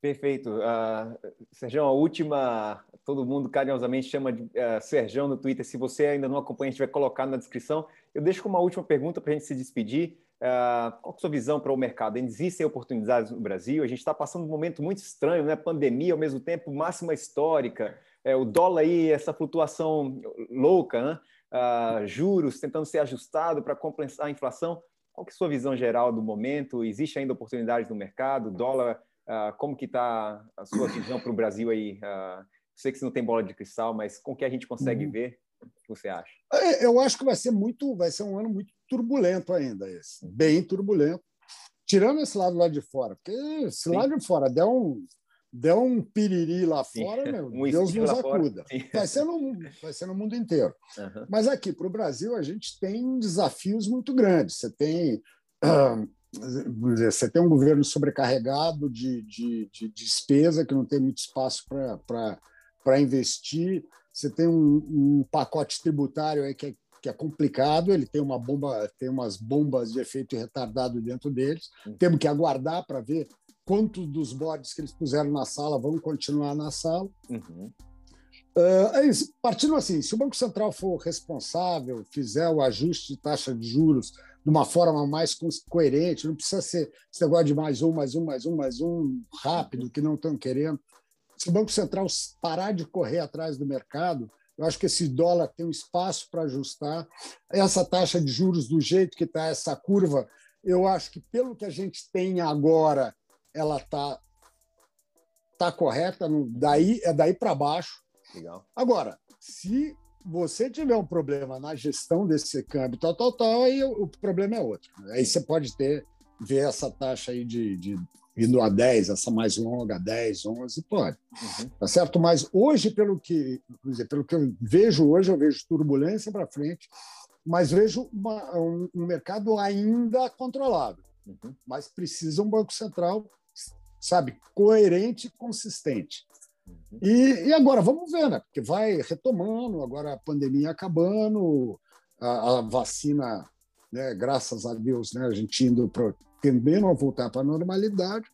Perfeito. Uh, Sérgio, a última, todo mundo carinhosamente chama de uh, Sérgio no Twitter. Se você ainda não acompanha, a gente vai colocar na descrição. Eu deixo como uma última pergunta para a gente se despedir. Uh, qual é a sua visão para o mercado? Existem oportunidades no Brasil? A gente está passando um momento muito estranho, né? Pandemia, ao mesmo tempo, máxima histórica, é, o dólar aí, essa flutuação louca, né? Uh, juros tentando ser ajustado para compensar a inflação. Qual é a sua visão geral do momento? Existe ainda oportunidades no mercado? Dólar, uh, como que está a sua visão para o Brasil aí? sei que você não tem bola de cristal, mas com o que a gente consegue uhum. ver, o que você acha? É, eu acho que vai ser muito, vai ser um ano muito turbulento ainda esse, bem turbulento. Tirando esse lado lá de fora, porque se lá de fora der um, der um piriri lá fora, meu, um Deus nos acuda. Vai ser, no, vai ser no mundo inteiro. Uhum. Mas aqui, para o Brasil, a gente tem desafios muito grandes. Você tem. você tem um governo sobrecarregado de, de, de despesa, que não tem muito espaço para investir. Você tem um, um pacote tributário aí que é que é complicado, ele tem uma bomba, tem umas bombas de efeito retardado dentro deles. Uhum. Temos que aguardar para ver quantos dos bodes que eles puseram na sala vão continuar na sala. Uhum. Uh, é isso. Partindo assim, se o Banco Central for responsável, fizer o ajuste de taxa de juros de uma forma mais coerente, não precisa ser esse negócio de mais um, mais um, mais um, mais um, rápido, que não estão querendo. Se o Banco Central parar de correr atrás do mercado, eu acho que esse dólar tem um espaço para ajustar. Essa taxa de juros, do jeito que está essa curva, eu acho que, pelo que a gente tem agora, ela está tá correta, daí, é daí para baixo. Legal. Agora, se você tiver um problema na gestão desse câmbio, tal, tal, tal, aí o, problema é outro. Aí você pode ter, ver essa taxa aí de, de indo a 10, essa mais longa, 10, 11, pode. Uhum. Tá certo? Mas hoje, pelo que, dizer, pelo que eu vejo hoje, eu vejo turbulência para frente, mas vejo uma, um, um, mercado ainda controlado. Uhum. Mas precisa um Banco Central, sabe, coerente e consistente. Uhum. E, e, agora, vamos ver, né? Porque vai retomando, agora a pandemia acabando, a, a vacina, né, graças a Deus, né, a gente indo para tendendo a voltar para a normalidade.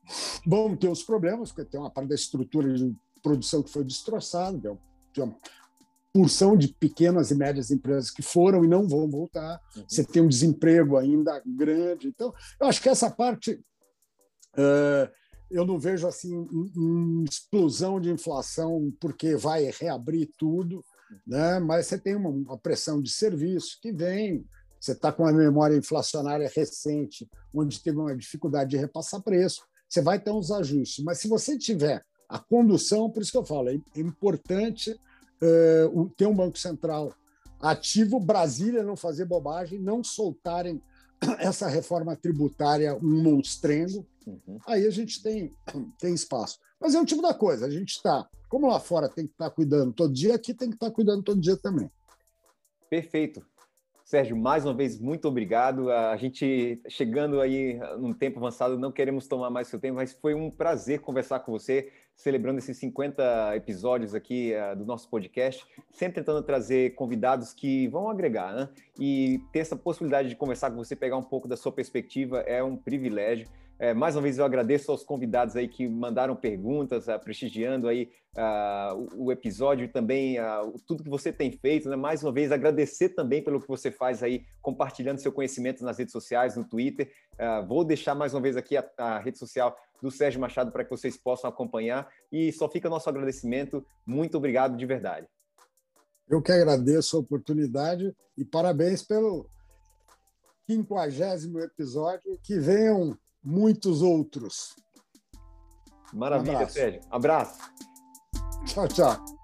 Vão ter os problemas, porque tem uma parte da estrutura de produção que foi destroçada, tem uma porção de pequenas e médias empresas que foram e não vão voltar. Uhum. Você tem um desemprego ainda grande. Então, eu acho que essa parte uh, eu não vejo assim uma explosão de inflação porque vai reabrir tudo, né? Mas você tem uma, uma pressão de serviço que vem você está com uma memória inflacionária recente, onde teve uma dificuldade de repassar preço, você vai ter uns ajustes. Mas se você tiver a condução, por isso que eu falo, é importante uh, ter um Banco Central ativo, Brasília não fazer bobagem, não soltarem essa reforma tributária um monstrengo, uhum. aí a gente tem, tem espaço. Mas é o tipo da coisa, a gente está, como lá fora tem que estar tá cuidando todo dia, aqui tem que estar tá cuidando todo dia também. Perfeito. Sérgio, mais uma vez, muito obrigado. A gente chegando aí num tempo avançado, não queremos tomar mais seu tempo, mas foi um prazer conversar com você, celebrando esses 50 episódios aqui uh, do nosso podcast, sempre tentando trazer convidados que vão agregar, né? E ter essa possibilidade de conversar com você, pegar um pouco da sua perspectiva, é um privilégio. É, mais uma vez eu agradeço aos convidados aí que mandaram perguntas, uh, prestigiando aí uh, o, o, episódio e também uh, tudo que você tem feito. Né? Mais uma vez agradecer também pelo que você faz aí, compartilhando seu conhecimento nas redes sociais, no Twitter. vou deixar mais uma vez aqui a, a rede social do Sérgio Machado para que vocês possam acompanhar e só fica nosso agradecimento. Muito obrigado de verdade. Eu que agradeço a oportunidade e parabéns pelo quinquagésimo episódio. Que venham muitos outros. Maravilha, um Sérgio. Abraço. Tchau, tchau.